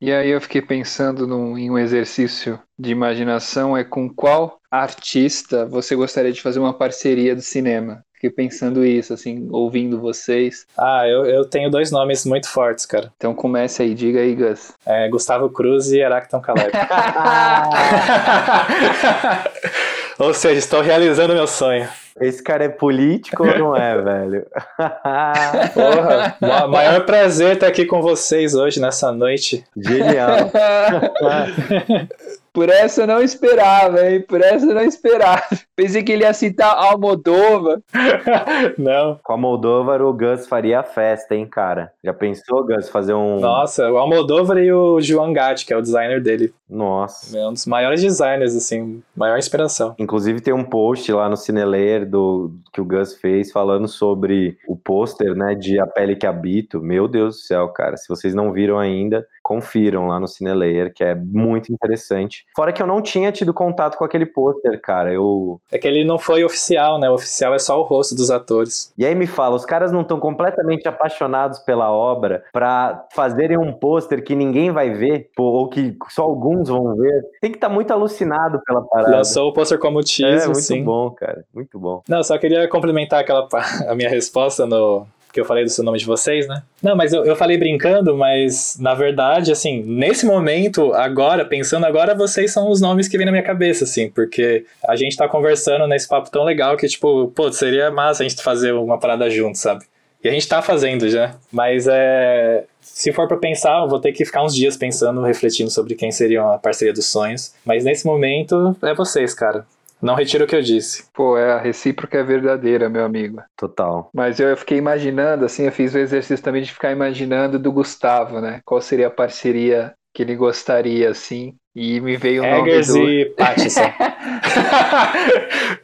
E aí eu fiquei pensando no, em um exercício de imaginação, é com qual artista você gostaria de fazer uma parceria do cinema? Fiquei pensando isso, assim, ouvindo vocês. Ah, eu, eu tenho dois nomes muito fortes, cara. Então comece aí, diga aí, Gus. É, Gustavo Cruz e Aracton Caleb. [LAUGHS] [LAUGHS] Ou seja, estou realizando meu sonho. Esse cara é político ou não é, velho? [LAUGHS] Porra, maior prazer estar aqui com vocês hoje, nessa noite. Genial. Por essa eu não esperava, hein? Por essa eu não esperava. [LAUGHS] Pensei que ele ia citar Almodova. [LAUGHS] não. Com a Moldova, o Gus faria a festa, hein, cara? Já pensou, Gus, fazer um. Nossa, o Almodóvar e o João Gatti, que é o designer dele. Nossa. É um dos maiores designers, assim, maior inspiração. Inclusive tem um post lá no Cineleer do que o Gus fez falando sobre o pôster, né, de A Pele que Habito. Meu Deus do céu, cara. Se vocês não viram ainda, confiram lá no Cinelayer, que é muito interessante. Fora que eu não tinha tido contato com aquele pôster, cara. Eu. É que ele não foi oficial, né? O oficial é só o rosto dos atores. E aí me fala, os caras não estão completamente apaixonados pela obra para fazerem um pôster que ninguém vai ver, ou que só alguns vão ver. Tem que estar tá muito alucinado pela parada. Lançou o pôster como teaser, É, muito sim. bom, cara. Muito bom. Não, só queria complementar aquela [LAUGHS] a minha resposta no, que eu falei do seu nome de vocês, né? Não, mas eu, eu falei brincando, mas na verdade, assim, nesse momento, agora, pensando agora, vocês são os nomes que vêm na minha cabeça, assim, porque a gente tá conversando nesse papo tão legal que, tipo, pô, seria massa a gente fazer uma parada junto, sabe? E a gente tá fazendo já. Mas é. Se for para pensar, eu vou ter que ficar uns dias pensando, refletindo sobre quem seria a parceria dos sonhos. Mas nesse momento, é vocês, cara. Não retiro o que eu disse. Pô, é a recíproca é verdadeira, meu amigo. Total. Mas eu fiquei imaginando, assim, eu fiz o exercício também de ficar imaginando do Gustavo, né? Qual seria a parceria que ele gostaria, assim. E me veio o nome Eggers do... e Pattinson. [LAUGHS]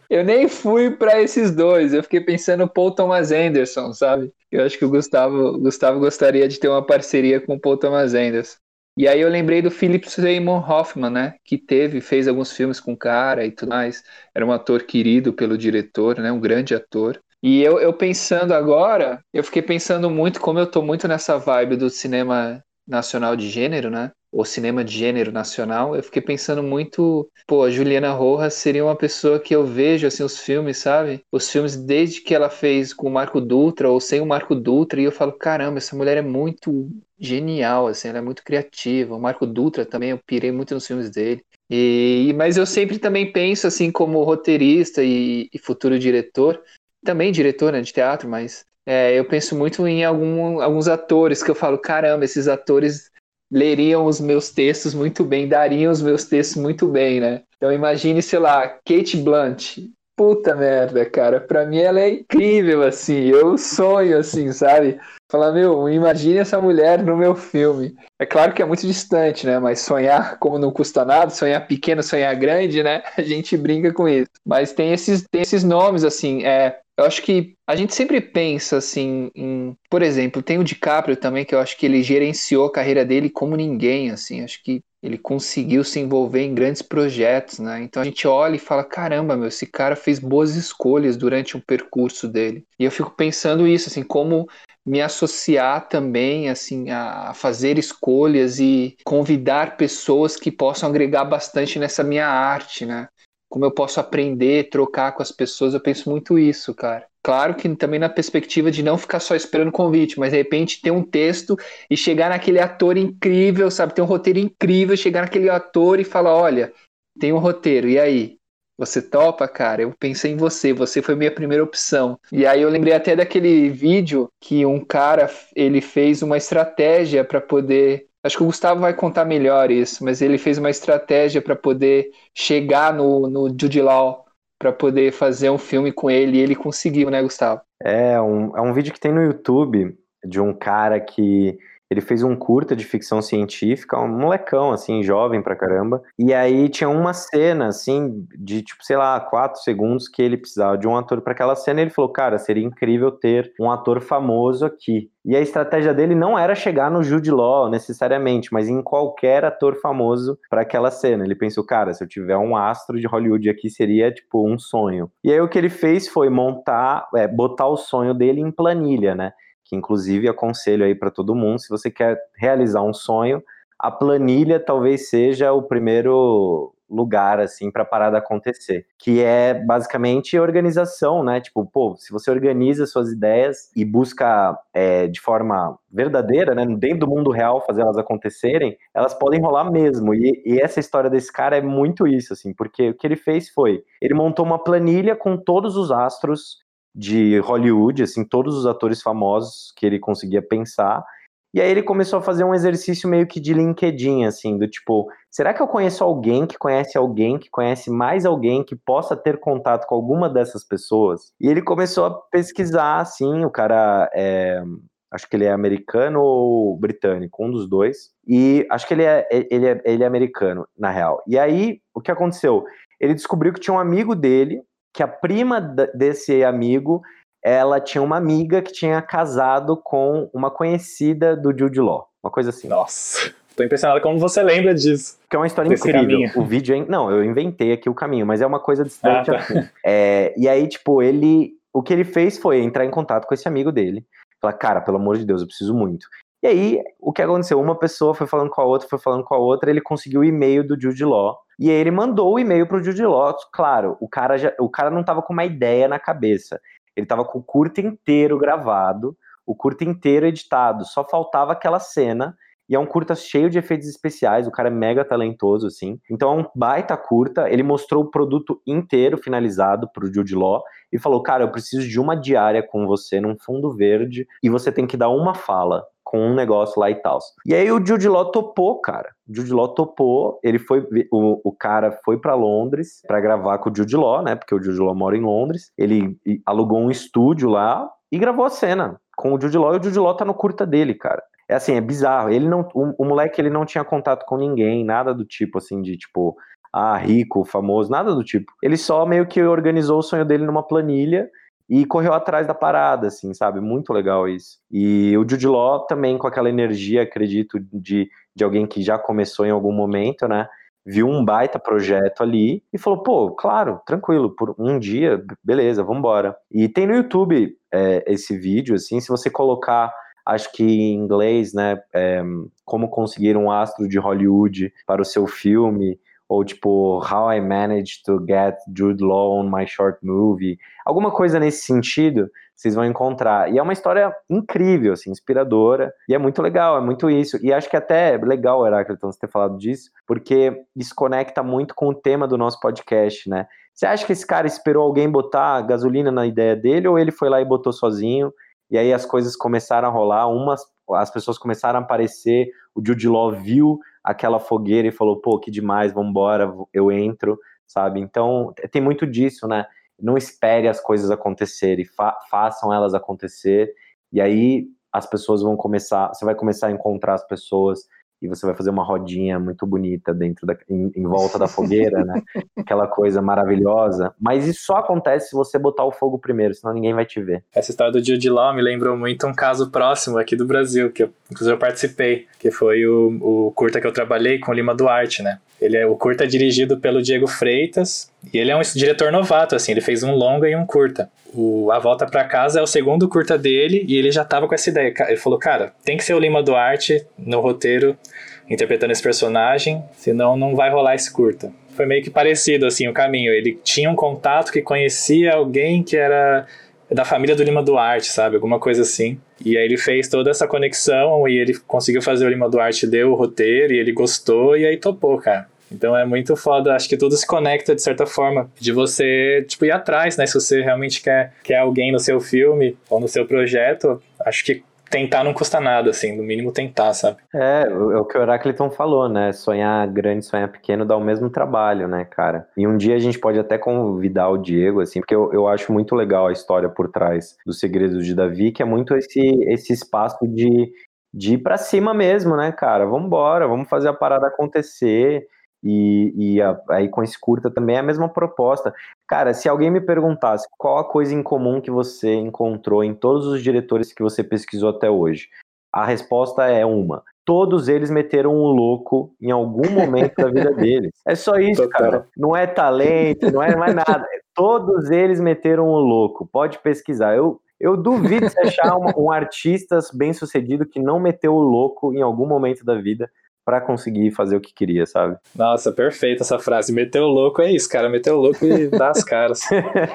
eu nem fui para esses dois. Eu fiquei pensando Paul Thomas Anderson, sabe? Eu acho que o Gustavo, Gustavo gostaria de ter uma parceria com o Paul Thomas Anderson. E aí eu lembrei do Philip Seymour Hoffman, né? Que teve, fez alguns filmes com o cara e tudo mais. Era um ator querido pelo diretor, né? Um grande ator. E eu, eu pensando agora, eu fiquei pensando muito, como eu tô muito nessa vibe do cinema nacional de gênero, né? Ou cinema de gênero nacional, eu fiquei pensando muito, pô, a Juliana Rojas seria uma pessoa que eu vejo assim os filmes, sabe? Os filmes desde que ela fez com o Marco Dutra ou sem o Marco Dutra, e eu falo, caramba, essa mulher é muito genial, assim, ela é muito criativa. O Marco Dutra também, eu pirei muito nos filmes dele. E, mas eu sempre também penso, assim, como roteirista e, e futuro diretor, também diretor né, de teatro, mas é, eu penso muito em algum, alguns atores que eu falo, caramba, esses atores leriam os meus textos muito bem, dariam os meus textos muito bem, né? Então imagine, sei lá, Kate Blunt. Puta merda, cara. Pra mim ela é incrível, assim. Eu sonho, assim, sabe? Falar, meu, imagine essa mulher no meu filme. É claro que é muito distante, né? Mas sonhar como não custa nada, sonhar pequeno, sonhar grande, né? [LAUGHS] A gente brinca com isso. Mas tem esses, tem esses nomes, assim. É, eu acho que a gente sempre pensa assim em, por exemplo, tem o DiCaprio também que eu acho que ele gerenciou a carreira dele como ninguém, assim, acho que ele conseguiu se envolver em grandes projetos, né? Então a gente olha e fala, caramba, meu, esse cara fez boas escolhas durante o percurso dele. E eu fico pensando isso, assim, como me associar também, assim, a fazer escolhas e convidar pessoas que possam agregar bastante nessa minha arte, né? Como eu posso aprender, trocar com as pessoas, eu penso muito isso, cara. Claro que também na perspectiva de não ficar só esperando convite, mas de repente ter um texto e chegar naquele ator incrível, sabe? Ter um roteiro incrível, chegar naquele ator e falar: olha, tem um roteiro, e aí? Você topa, cara? Eu pensei em você, você foi minha primeira opção. E aí eu lembrei até daquele vídeo que um cara ele fez uma estratégia para poder Acho que o Gustavo vai contar melhor isso, mas ele fez uma estratégia para poder chegar no, no Jude Law para poder fazer um filme com ele e ele conseguiu, né, Gustavo? É um, é um vídeo que tem no YouTube de um cara que ele fez um curta de ficção científica, um molecão, assim, jovem pra caramba. E aí tinha uma cena, assim, de, tipo, sei lá, quatro segundos que ele precisava de um ator para aquela cena. E ele falou, cara, seria incrível ter um ator famoso aqui. E a estratégia dele não era chegar no Jude Law necessariamente, mas em qualquer ator famoso para aquela cena. Ele pensou, cara, se eu tiver um astro de Hollywood aqui seria tipo um sonho. E aí o que ele fez foi montar, é, botar o sonho dele em planilha, né? Que inclusive aconselho aí para todo mundo, se você quer realizar um sonho, a planilha talvez seja o primeiro lugar assim para de acontecer, que é basicamente organização, né? Tipo, pô, se você organiza suas ideias e busca é, de forma verdadeira, né, dentro do mundo real fazer elas acontecerem, elas podem rolar mesmo. E, e essa história desse cara é muito isso, assim, porque o que ele fez foi, ele montou uma planilha com todos os astros de Hollywood, assim, todos os atores famosos que ele conseguia pensar. E aí ele começou a fazer um exercício meio que de LinkedIn, assim, do tipo, será que eu conheço alguém que conhece alguém que conhece mais alguém que possa ter contato com alguma dessas pessoas? E ele começou a pesquisar, assim, o cara é, acho que ele é americano ou britânico, um dos dois. E acho que ele é, ele é, ele é americano, na real. E aí, o que aconteceu? Ele descobriu que tinha um amigo dele que a prima desse amigo, ela tinha uma amiga que tinha casado com uma conhecida do Jude Law, uma coisa assim. Nossa, tô impressionado como você lembra disso. Que é uma história incrível. Caminho. O vídeo é... Não, eu inventei aqui o caminho, mas é uma coisa distante ah, tá. assim. É, e aí, tipo, ele... O que ele fez foi entrar em contato com esse amigo dele. Falar, cara, pelo amor de Deus, eu preciso muito. E aí, o que aconteceu? Uma pessoa foi falando com a outra, foi falando com a outra, ele conseguiu o e-mail do Jude Law. E aí ele mandou o e-mail pro Jude Law. Claro, o cara, já, o cara não tava com uma ideia na cabeça. Ele tava com o curto inteiro gravado, o curto inteiro editado. Só faltava aquela cena. E é um curta cheio de efeitos especiais, o cara é mega talentoso, assim. Então é um baita curta. Ele mostrou o produto inteiro finalizado pro Jude Law e falou: Cara, eu preciso de uma diária com você num fundo verde e você tem que dar uma fala com um negócio lá e tal. E aí o Jude Law topou, cara. O Jude Law topou, ele foi, o, o cara foi para Londres para gravar com o Jude Law, né? Porque o Jude Law mora em Londres. Ele alugou um estúdio lá e gravou a cena com o Jude Law e o Jude Law tá no curta dele, cara. É assim, é bizarro. Ele não, o, o moleque ele não tinha contato com ninguém, nada do tipo assim de tipo ah, rico, famoso, nada do tipo. Ele só meio que organizou o sonho dele numa planilha e correu atrás da parada, assim, sabe? Muito legal isso. E o Jude Law também com aquela energia, acredito, de, de alguém que já começou em algum momento, né? Viu um baita projeto ali e falou, pô, claro, tranquilo, por um dia, beleza, vambora. E tem no YouTube é, esse vídeo, assim, se você colocar acho que em inglês, né, é, como conseguir um astro de Hollywood para o seu filme, ou tipo How I Managed to Get Jude Law on My Short Movie, alguma coisa nesse sentido, vocês vão encontrar. E é uma história incrível, assim, inspiradora, e é muito legal, é muito isso. E acho que até é legal, Heráclito, você ter falado disso, porque isso conecta muito com o tema do nosso podcast, né? Você acha que esse cara esperou alguém botar gasolina na ideia dele, ou ele foi lá e botou sozinho, e aí as coisas começaram a rolar, umas, as pessoas começaram a aparecer, o Jude Law viu aquela fogueira e falou, pô, que demais, vamos embora, eu entro, sabe? Então, tem muito disso, né? Não espere as coisas acontecerem, fa façam elas acontecer, e aí as pessoas vão começar, você vai começar a encontrar as pessoas e você vai fazer uma rodinha muito bonita dentro da, em, em volta da [LAUGHS] fogueira, né? Aquela coisa maravilhosa. Mas isso só acontece se você botar o fogo primeiro, senão ninguém vai te ver. Essa história do Jude Law me lembrou muito um caso próximo aqui do Brasil, que eu, inclusive eu participei, que foi o, o curta que eu trabalhei com o Lima Duarte, né? Ele é, o curta é dirigido pelo Diego Freitas e ele é um diretor novato, assim, ele fez um longa e um curta. O A Volta para Casa é o segundo curta dele e ele já tava com essa ideia. Ele falou, cara, tem que ser o Lima Duarte no roteiro interpretando esse personagem, senão não vai rolar esse curta. Foi meio que parecido, assim, o caminho. Ele tinha um contato que conhecia alguém que era da família do Lima Duarte, sabe? Alguma coisa assim. E aí ele fez toda essa conexão e ele conseguiu fazer o Lima Duarte, deu o roteiro e ele gostou e aí topou, cara. Então é muito foda, acho que tudo se conecta de certa forma, de você, tipo, ir atrás, né? Se você realmente quer, quer alguém no seu filme ou no seu projeto, acho que tentar não custa nada, assim, no mínimo tentar, sabe? É, é o que o Heracliton falou, né? Sonhar grande, sonhar pequeno dá o mesmo trabalho, né, cara? E um dia a gente pode até convidar o Diego, assim, porque eu, eu acho muito legal a história por trás dos segredos de Davi, que é muito esse, esse espaço de, de ir pra cima mesmo, né, cara? Vamos embora, vamos fazer a parada acontecer. E, e a, aí com esse curta também é a mesma proposta. Cara, se alguém me perguntasse qual a coisa em comum que você encontrou em todos os diretores que você pesquisou até hoje, a resposta é uma. Todos eles meteram um louco em algum momento da vida [LAUGHS] deles. É só isso, cara. Não é talento, não é mais nada. Todos eles meteram um louco. Pode pesquisar. Eu, eu duvido de achar um, um artista bem sucedido que não meteu o louco em algum momento da vida para conseguir fazer o que queria, sabe? Nossa, perfeita essa frase. Meteu o louco é isso, cara. Meteu o louco e dá as caras.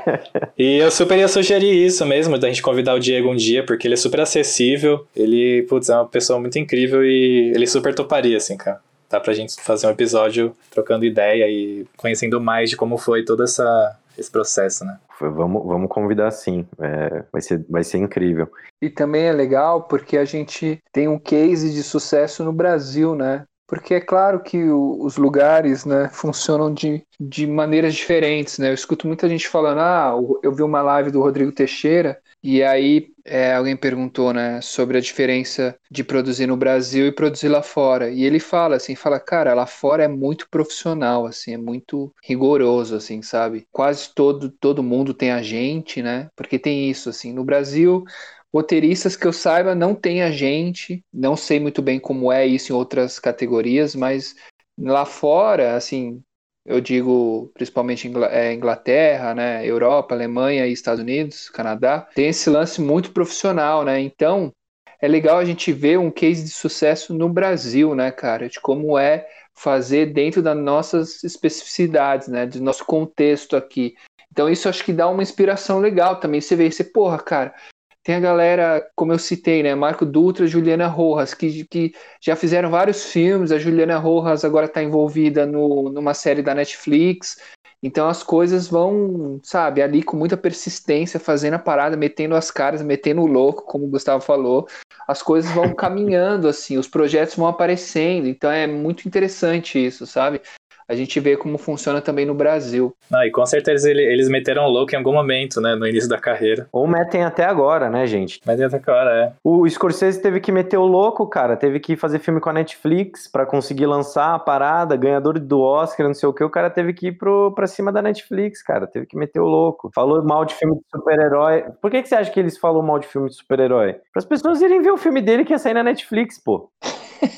[LAUGHS] e eu super ia sugerir isso mesmo, da gente convidar o Diego um dia, porque ele é super acessível. Ele, putz, é uma pessoa muito incrível e ele super toparia, assim, cara. Dá pra gente fazer um episódio trocando ideia e conhecendo mais de como foi todo essa, esse processo, né? Vamos, vamos convidar sim, é, vai, ser, vai ser incrível. E também é legal porque a gente tem um case de sucesso no Brasil, né? Porque é claro que o, os lugares né, funcionam de, de maneiras diferentes, né? Eu escuto muita gente falando, ah, eu vi uma live do Rodrigo Teixeira e aí é, alguém perguntou, né, sobre a diferença de produzir no Brasil e produzir lá fora. E ele fala assim, fala, cara, lá fora é muito profissional, assim, é muito rigoroso, assim, sabe? Quase todo todo mundo tem agente, né? Porque tem isso, assim. No Brasil, roteiristas que eu saiba não tem agente. Não sei muito bem como é isso em outras categorias, mas lá fora, assim, eu digo principalmente é, Inglaterra, né, Europa, Alemanha e Estados Unidos, Canadá, tem esse lance muito profissional, né? Então é legal a gente ver um case de sucesso no Brasil, né, cara, de como é fazer dentro das nossas especificidades, né, do nosso contexto aqui. Então isso acho que dá uma inspiração legal também. Você vê, você, porra, cara, tem a galera, como eu citei, né? Marco Dutra, Juliana Rojas, que, que já fizeram vários filmes. A Juliana Rojas agora está envolvida no, numa série da Netflix. Então as coisas vão, sabe, ali com muita persistência, fazendo a parada, metendo as caras, metendo o louco, como o Gustavo falou. As coisas vão [LAUGHS] caminhando, assim, os projetos vão aparecendo. Então é muito interessante isso, sabe? A gente vê como funciona também no Brasil. Não, e com certeza eles meteram louco em algum momento, né, no início da carreira. Ou metem até agora, né, gente? Metem até agora, é. O Scorsese teve que meter o louco, cara, teve que fazer filme com a Netflix para conseguir lançar a parada, ganhador do Oscar, não sei o que, o cara teve que ir pro, pra cima da Netflix, cara, teve que meter o louco. Falou mal de filme de super-herói. Por que, que você acha que eles falam mal de filme de super-herói? Para as pessoas irem ver o filme dele que ia sair na Netflix, pô.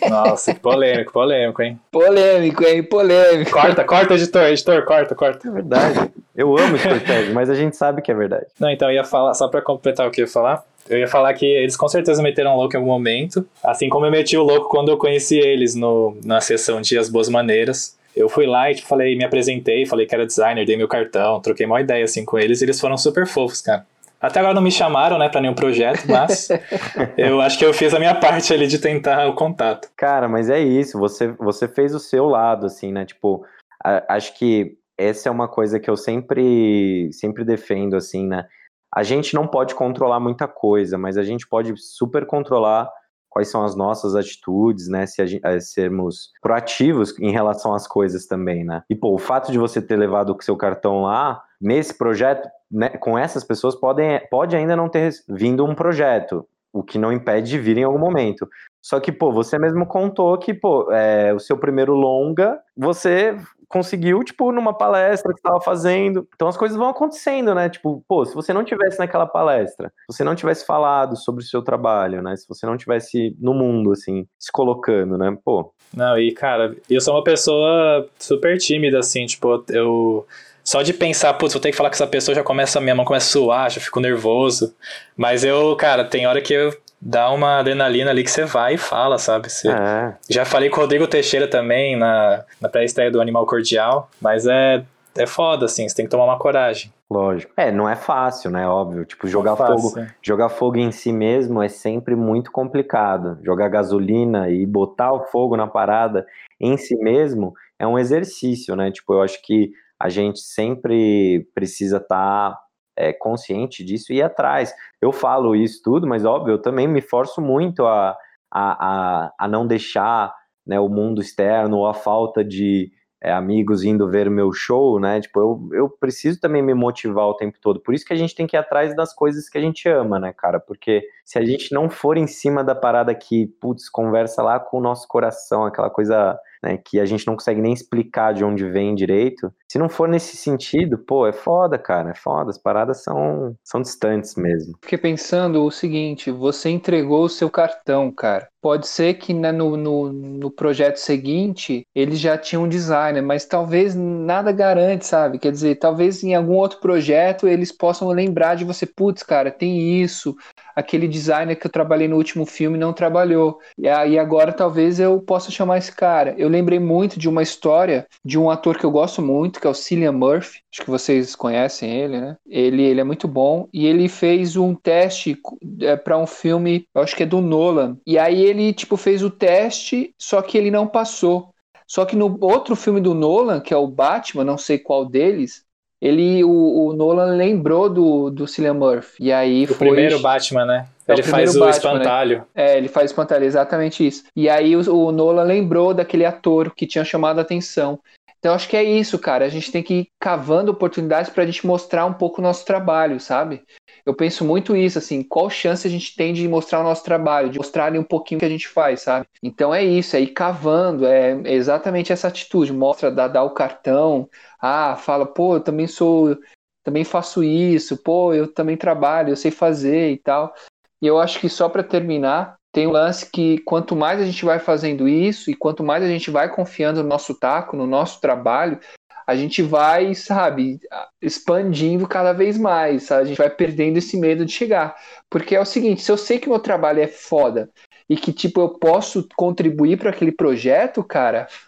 Nossa, que polêmico, polêmico, hein? Polêmico, hein? Polêmico. Corta, corta, editor, editor, corta, corta. É verdade. Eu amo [LAUGHS] Scorsese, mas a gente sabe que é verdade. Não, então eu ia falar, só pra completar o que eu ia falar, eu ia falar que eles com certeza meteram louco em algum momento, assim como eu meti o louco quando eu conheci eles no, na sessão de As Boas Maneiras. Eu fui lá e tipo, falei, me apresentei, falei que era designer, dei meu cartão, troquei uma ideia assim com eles e eles foram super fofos, cara. Até agora não me chamaram, né, para nenhum projeto, mas [LAUGHS] eu acho que eu fiz a minha parte ali de tentar o contato. Cara, mas é isso, você, você fez o seu lado, assim, né? Tipo, a, acho que essa é uma coisa que eu sempre, sempre defendo, assim, né? A gente não pode controlar muita coisa, mas a gente pode super controlar quais são as nossas atitudes, né? Se a gente, a sermos proativos em relação às coisas também, né? E, pô, o fato de você ter levado o seu cartão lá, nesse projeto, né, com essas pessoas podem, pode ainda não ter vindo um projeto, o que não impede de vir em algum momento. Só que, pô, você mesmo contou que, pô, é, o seu primeiro longa, você conseguiu, tipo, numa palestra que estava fazendo. Então as coisas vão acontecendo, né? Tipo, pô, se você não tivesse naquela palestra, se você não tivesse falado sobre o seu trabalho, né? Se você não tivesse no mundo, assim, se colocando, né? Pô. Não, e cara, eu sou uma pessoa super tímida, assim, tipo, eu só de pensar, putz, vou ter que falar com essa pessoa, já começa, minha mão começa a suar, já fico nervoso. Mas eu, cara, tem hora que eu dá uma adrenalina ali que você vai e fala, sabe? Você... É. Já falei com o Rodrigo Teixeira também na, na pré-estreia do Animal Cordial, mas é, é foda, assim, você tem que tomar uma coragem. Lógico. É, não é fácil, né? Óbvio. Tipo, jogar é fogo. Jogar fogo em si mesmo é sempre muito complicado. Jogar gasolina e botar o fogo na parada em si mesmo é um exercício, né? Tipo, eu acho que a gente sempre precisa estar tá, é, consciente disso e ir atrás. Eu falo isso tudo, mas óbvio, eu também me forço muito a, a, a, a não deixar né, o mundo externo ou a falta de é, amigos indo ver meu show, né? Tipo, eu, eu preciso também me motivar o tempo todo. Por isso que a gente tem que ir atrás das coisas que a gente ama, né, cara? Porque se a gente não for em cima da parada que, putz, conversa lá com o nosso coração, aquela coisa né, que a gente não consegue nem explicar de onde vem direito, se não for nesse sentido, pô, é foda, cara, é foda, as paradas são, são distantes mesmo. Fiquei pensando o seguinte, você entregou o seu cartão, cara. Pode ser que né, no, no, no, projeto seguinte eles já tinham um designer, mas talvez nada garante, sabe? Quer dizer, talvez em algum outro projeto eles possam lembrar de você, putz, cara, tem isso, aquele designer que eu trabalhei no último filme não trabalhou. E aí agora talvez eu possa chamar esse cara. Eu lembrei muito de uma história de um ator que eu gosto muito, que é o Cillian Murphy. Acho que vocês conhecem ele, né? Ele, ele é muito bom e ele fez um teste é, para um filme, acho que é do Nolan. E aí ele tipo fez o teste, só que ele não passou. Só que no outro filme do Nolan, que é o Batman, não sei qual deles, ele, o, o, Nolan lembrou do, do Cillian Murphy. E aí o foi... primeiro Batman, né? É ele faz o Batman, né? espantalho. Né? É, ele faz o espantalho, exatamente isso. E aí o, o Nolan lembrou daquele ator que tinha chamado a atenção. Então acho que é isso, cara. A gente tem que ir cavando oportunidades para a gente mostrar um pouco o nosso trabalho, sabe? Eu penso muito isso, assim, qual chance a gente tem de mostrar o nosso trabalho, de mostrar ali um pouquinho o que a gente faz, sabe? Então é isso, é ir cavando, é exatamente essa atitude, mostra, dá, dá o cartão, ah, fala, pô, eu também sou, também faço isso, pô, eu também trabalho, eu sei fazer e tal. E eu acho que só para terminar, tem um lance que quanto mais a gente vai fazendo isso e quanto mais a gente vai confiando no nosso taco, no nosso trabalho, a gente vai, sabe, expandindo cada vez mais, sabe? a gente vai perdendo esse medo de chegar. Porque é o seguinte, se eu sei que meu trabalho é foda e que tipo eu posso contribuir para aquele projeto, cara, [LAUGHS]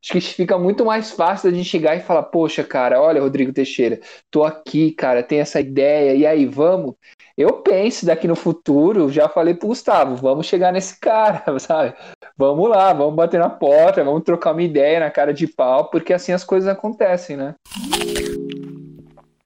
acho que fica muito mais fácil a gente chegar e falar, poxa, cara, olha, Rodrigo Teixeira, tô aqui, cara, tem essa ideia, e aí, vamos? Eu penso daqui no futuro, já falei pro Gustavo, vamos chegar nesse cara, [LAUGHS] sabe? Vamos lá, vamos bater na porta, vamos trocar uma ideia na cara de pau, porque assim as coisas acontecem, né?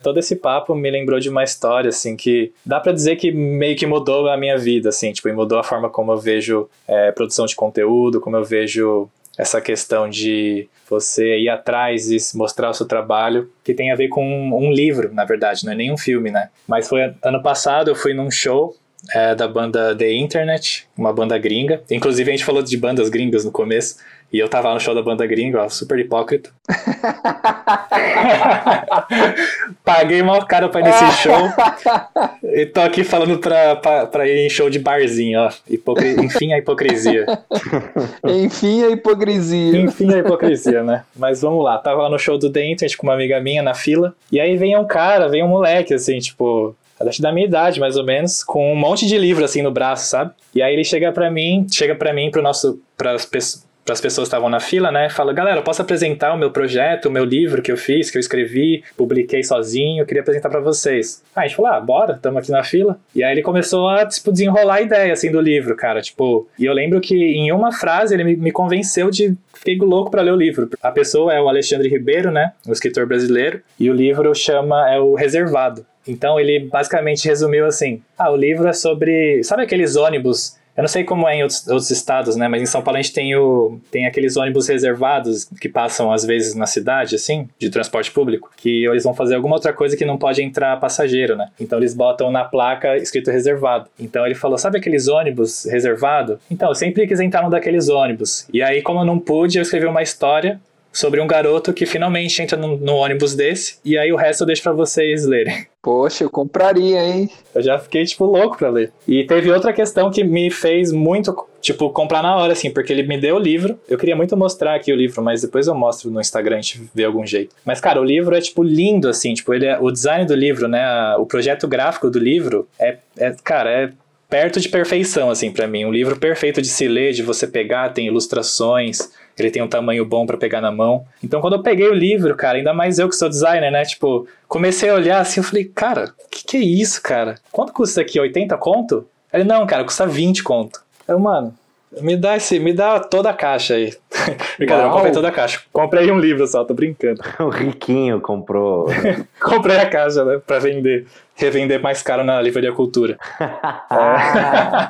todo esse papo me lembrou de uma história, assim, que dá para dizer que meio que mudou a minha vida, assim, tipo, mudou a forma como eu vejo é, produção de conteúdo, como eu vejo essa questão de você ir atrás e mostrar o seu trabalho, que tem a ver com um, um livro, na verdade, não é nem um filme, né? Mas foi ano passado, eu fui num show é, da banda The Internet, uma banda gringa. Inclusive, a gente falou de bandas gringas no começo. E eu tava lá no show da banda gringa, ó, super hipócrita. [LAUGHS] Paguei mal caro pra ir nesse show. e tô aqui falando pra, pra, pra ir em show de barzinho, ó. Hipocri... Enfim, a hipocrisia. Enfim, a hipocrisia. Enfim, a hipocrisia, né? Mas vamos lá, tava lá no show do The Internet com uma amiga minha na fila. E aí vem um cara, vem um moleque, assim, tipo, acho da minha idade, mais ou menos, com um monte de livro assim no braço, sabe? E aí ele chega para mim, chega para mim, pro nosso, pras pessoas para as pessoas que estavam na fila, né? Fala, galera, posso apresentar o meu projeto, o meu livro que eu fiz, que eu escrevi, publiquei sozinho, eu queria apresentar para vocês. Aí a gente falou, ah, bora, estamos aqui na fila. E aí ele começou a, tipo, desenrolar a ideia, assim, do livro, cara, tipo... E eu lembro que em uma frase ele me, convenceu de... Fiquei louco para ler o livro. A pessoa é o Alexandre Ribeiro, né? Um escritor brasileiro. E o livro chama... É o Reservado. Então ele basicamente resumiu assim: ah, o livro é sobre. Sabe aqueles ônibus eu não sei como é em outros, outros, estados, né? Mas em São Paulo a gente tem, o, tem aqueles ônibus reservados que passam às vezes na cidade, assim, de transporte público, que eles vão fazer alguma outra coisa que não pode entrar passageiro, né? Então eles botam na placa escrito reservado. Então ele falou: sabe aqueles ônibus reservado? Então eu sempre quis entrar num daqueles ônibus. E aí, como eu não pude, eu escrevi uma história sobre um garoto que finalmente entra no, no ônibus desse, e aí o resto eu deixo para vocês lerem. [LAUGHS] Poxa, eu compraria, hein? Eu já fiquei, tipo, louco pra ler. E teve outra questão que me fez muito, tipo, comprar na hora, assim, porque ele me deu o livro. Eu queria muito mostrar aqui o livro, mas depois eu mostro no Instagram, a gente vê algum jeito. Mas, cara, o livro é, tipo, lindo, assim, tipo, ele é, o design do livro, né, o projeto gráfico do livro é, é cara, é perto de perfeição, assim, para mim. Um livro perfeito de se ler, de você pegar, tem ilustrações, ele tem um tamanho bom para pegar na mão. Então, quando eu peguei o livro, cara, ainda mais eu que sou designer, né? Tipo, comecei a olhar assim, eu falei, cara, que, que é isso, cara? Quanto custa aqui? 80 conto? Ele, não, cara, custa 20 conto. Eu, mano, me dá esse, me dá toda a caixa aí. [LAUGHS] Brincadeira, eu comprei toda a caixa. Comprei um livro só, tô brincando. [LAUGHS] o riquinho comprou. [LAUGHS] comprei a caixa, né? Pra vender. Revender mais caro na Livraria Cultura. é.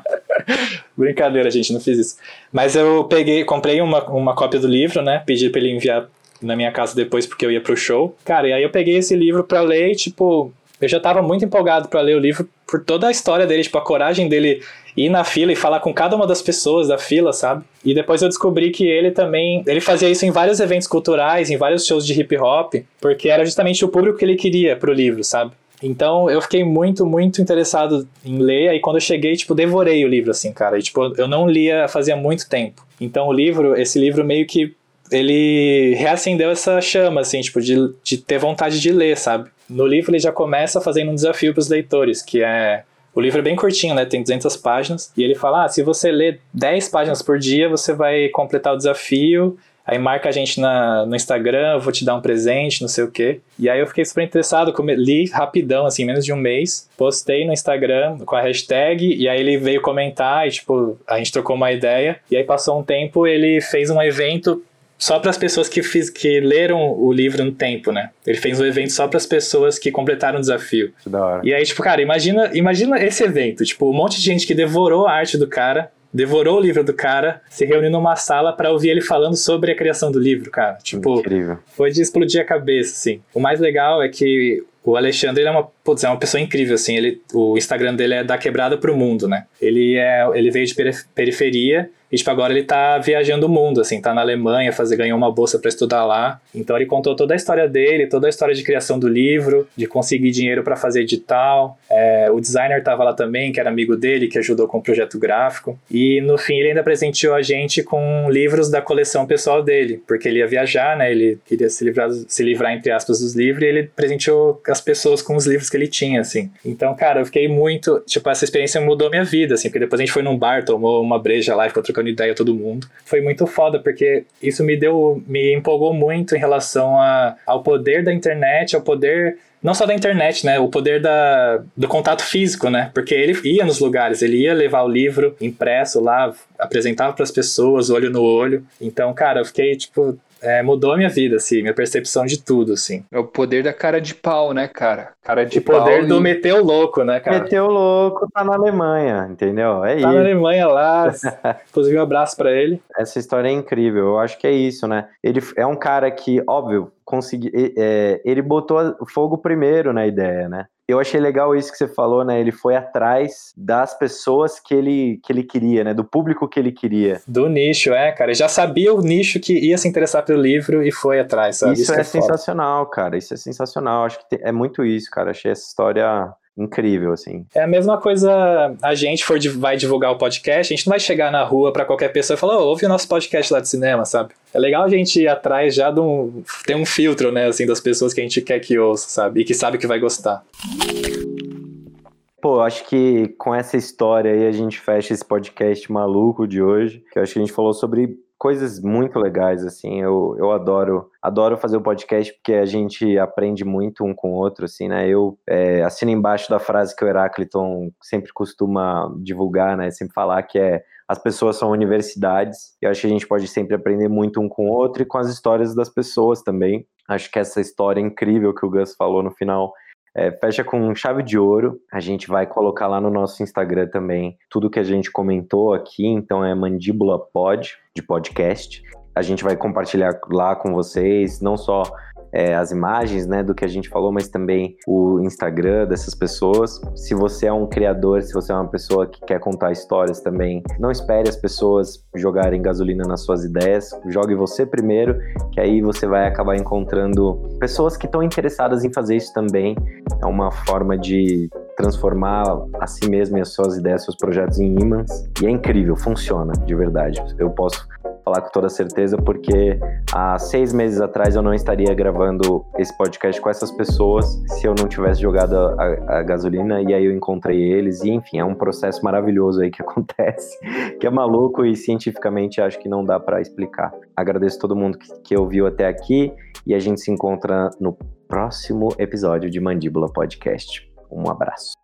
Brincadeira, gente, não fiz isso. Mas eu peguei, comprei uma, uma cópia do livro, né? Pedi pra ele enviar na minha casa depois porque eu ia pro show. Cara, e aí eu peguei esse livro pra ler e, tipo, eu já tava muito empolgado para ler o livro por toda a história dele, tipo, a coragem dele ir na fila e falar com cada uma das pessoas da fila, sabe? E depois eu descobri que ele também, ele fazia isso em vários eventos culturais, em vários shows de hip hop, porque era justamente o público que ele queria pro livro, sabe? Então eu fiquei muito, muito interessado em ler, aí quando eu cheguei, tipo, devorei o livro, assim, cara. E, tipo, eu não lia fazia muito tempo. Então o livro, esse livro meio que ele reacendeu essa chama, assim, tipo, de, de ter vontade de ler, sabe? No livro ele já começa fazendo um desafio para os leitores, que é o livro é bem curtinho, né? Tem 200 páginas. E ele fala: ah, se você ler 10 páginas por dia, você vai completar o desafio. Aí marca a gente na, no Instagram, vou te dar um presente, não sei o quê. E aí eu fiquei super interessado, li rapidão, assim, menos de um mês. Postei no Instagram com a hashtag, e aí ele veio comentar, e tipo, a gente trocou uma ideia. E aí passou um tempo, ele fez um evento só para as pessoas que, fiz, que leram o livro no tempo, né? Ele fez um evento só para as pessoas que completaram o desafio. Que da hora. E aí, tipo, cara, imagina, imagina esse evento, tipo, um monte de gente que devorou a arte do cara, devorou o livro do cara, se reuniu numa sala para ouvir ele falando sobre a criação do livro, cara. Tipo, Incrível. foi de explodir a cabeça, assim. O mais legal é que o Alexandre ele é uma, putz, é uma pessoa incrível, assim. Ele, o Instagram dele é da quebrada pro mundo, né? Ele, é, ele veio de periferia e, tipo, agora ele tá viajando o mundo, assim, tá na Alemanha, fazer, ganhou uma bolsa para estudar lá. Então ele contou toda a história dele, toda a história de criação do livro, de conseguir dinheiro para fazer edital. É, o designer tava lá também, que era amigo dele, que ajudou com o projeto gráfico. E no fim ele ainda presenteou a gente com livros da coleção pessoal dele, porque ele ia viajar, né? Ele queria se livrar, se livrar entre aspas, dos livros e ele presenteou as pessoas com os livros que ele tinha, assim. Então, cara, eu fiquei muito. Tipo, essa experiência mudou minha vida, assim, porque depois a gente foi num bar, tomou uma breja lá ficou trocando trocando ideia todo mundo. Foi muito foda, porque isso me deu, me empolgou muito em relação a, ao poder da internet, ao poder não só da internet, né? O poder da, do contato físico, né? Porque ele ia nos lugares, ele ia levar o livro impresso lá, apresentava para as pessoas, olho no olho. Então, cara, eu fiquei, tipo, é, mudou a minha vida, assim, minha percepção de tudo, assim. É o poder da cara de pau, né, cara? Cara de o pau. O poder e... do meteu louco, né, cara? Meteu louco tá na Alemanha, entendeu? É tá isso. Tá na Alemanha lá. [LAUGHS] Inclusive, um abraço para ele. Essa história é incrível. Eu acho que é isso, né? Ele é um cara que, óbvio, consegui, é, ele botou fogo primeiro na ideia, né? Eu achei legal isso que você falou, né? Ele foi atrás das pessoas que ele, que ele queria, né? Do público que ele queria. Do nicho, é, cara. Ele já sabia o nicho que ia se interessar pelo livro e foi atrás, sabe? Isso, isso é, é sensacional, cara. Isso é sensacional. Acho que é muito isso, cara. Achei essa história incrível, assim. É a mesma coisa, a gente for, vai divulgar o podcast, a gente não vai chegar na rua para qualquer pessoa e falar, oh, ouve o nosso podcast lá de cinema, sabe? É legal a gente ir atrás já de um, ter um filtro, né, assim, das pessoas que a gente quer que ouça, sabe? E que sabe que vai gostar. Pô, acho que com essa história aí a gente fecha esse podcast maluco de hoje, que eu acho que a gente falou sobre coisas muito legais, assim, eu, eu adoro adoro fazer o podcast porque a gente aprende muito um com o outro, assim, né, eu é, assino embaixo da frase que o Herácliton sempre costuma divulgar, né, sempre falar que é as pessoas são universidades, eu acho que a gente pode sempre aprender muito um com o outro e com as histórias das pessoas também, acho que essa história incrível que o Gus falou no final é, fecha com chave de ouro. A gente vai colocar lá no nosso Instagram também tudo que a gente comentou aqui. Então é Mandíbula Pod, de podcast. A gente vai compartilhar lá com vocês, não só é, as imagens né, do que a gente falou, mas também o Instagram dessas pessoas. Se você é um criador, se você é uma pessoa que quer contar histórias também, não espere as pessoas jogarem gasolina nas suas ideias. Jogue você primeiro, que aí você vai acabar encontrando pessoas que estão interessadas em fazer isso também. É uma forma de transformar a si mesmo e as suas ideias, seus projetos em imãs. E é incrível, funciona de verdade. Eu posso falar com toda certeza, porque há seis meses atrás eu não estaria gravando esse podcast com essas pessoas se eu não tivesse jogado a, a, gasolina e aí eu encontrei eles. E enfim, é um processo maravilhoso aí que [LAUGHS] acontece, que é maluco e cientificamente acho que não dá para explicar. Agradeço todo mundo que, que ouviu até aqui e a gente se encontra no próximo episódio de Mandíbula Podcast. Um abraço.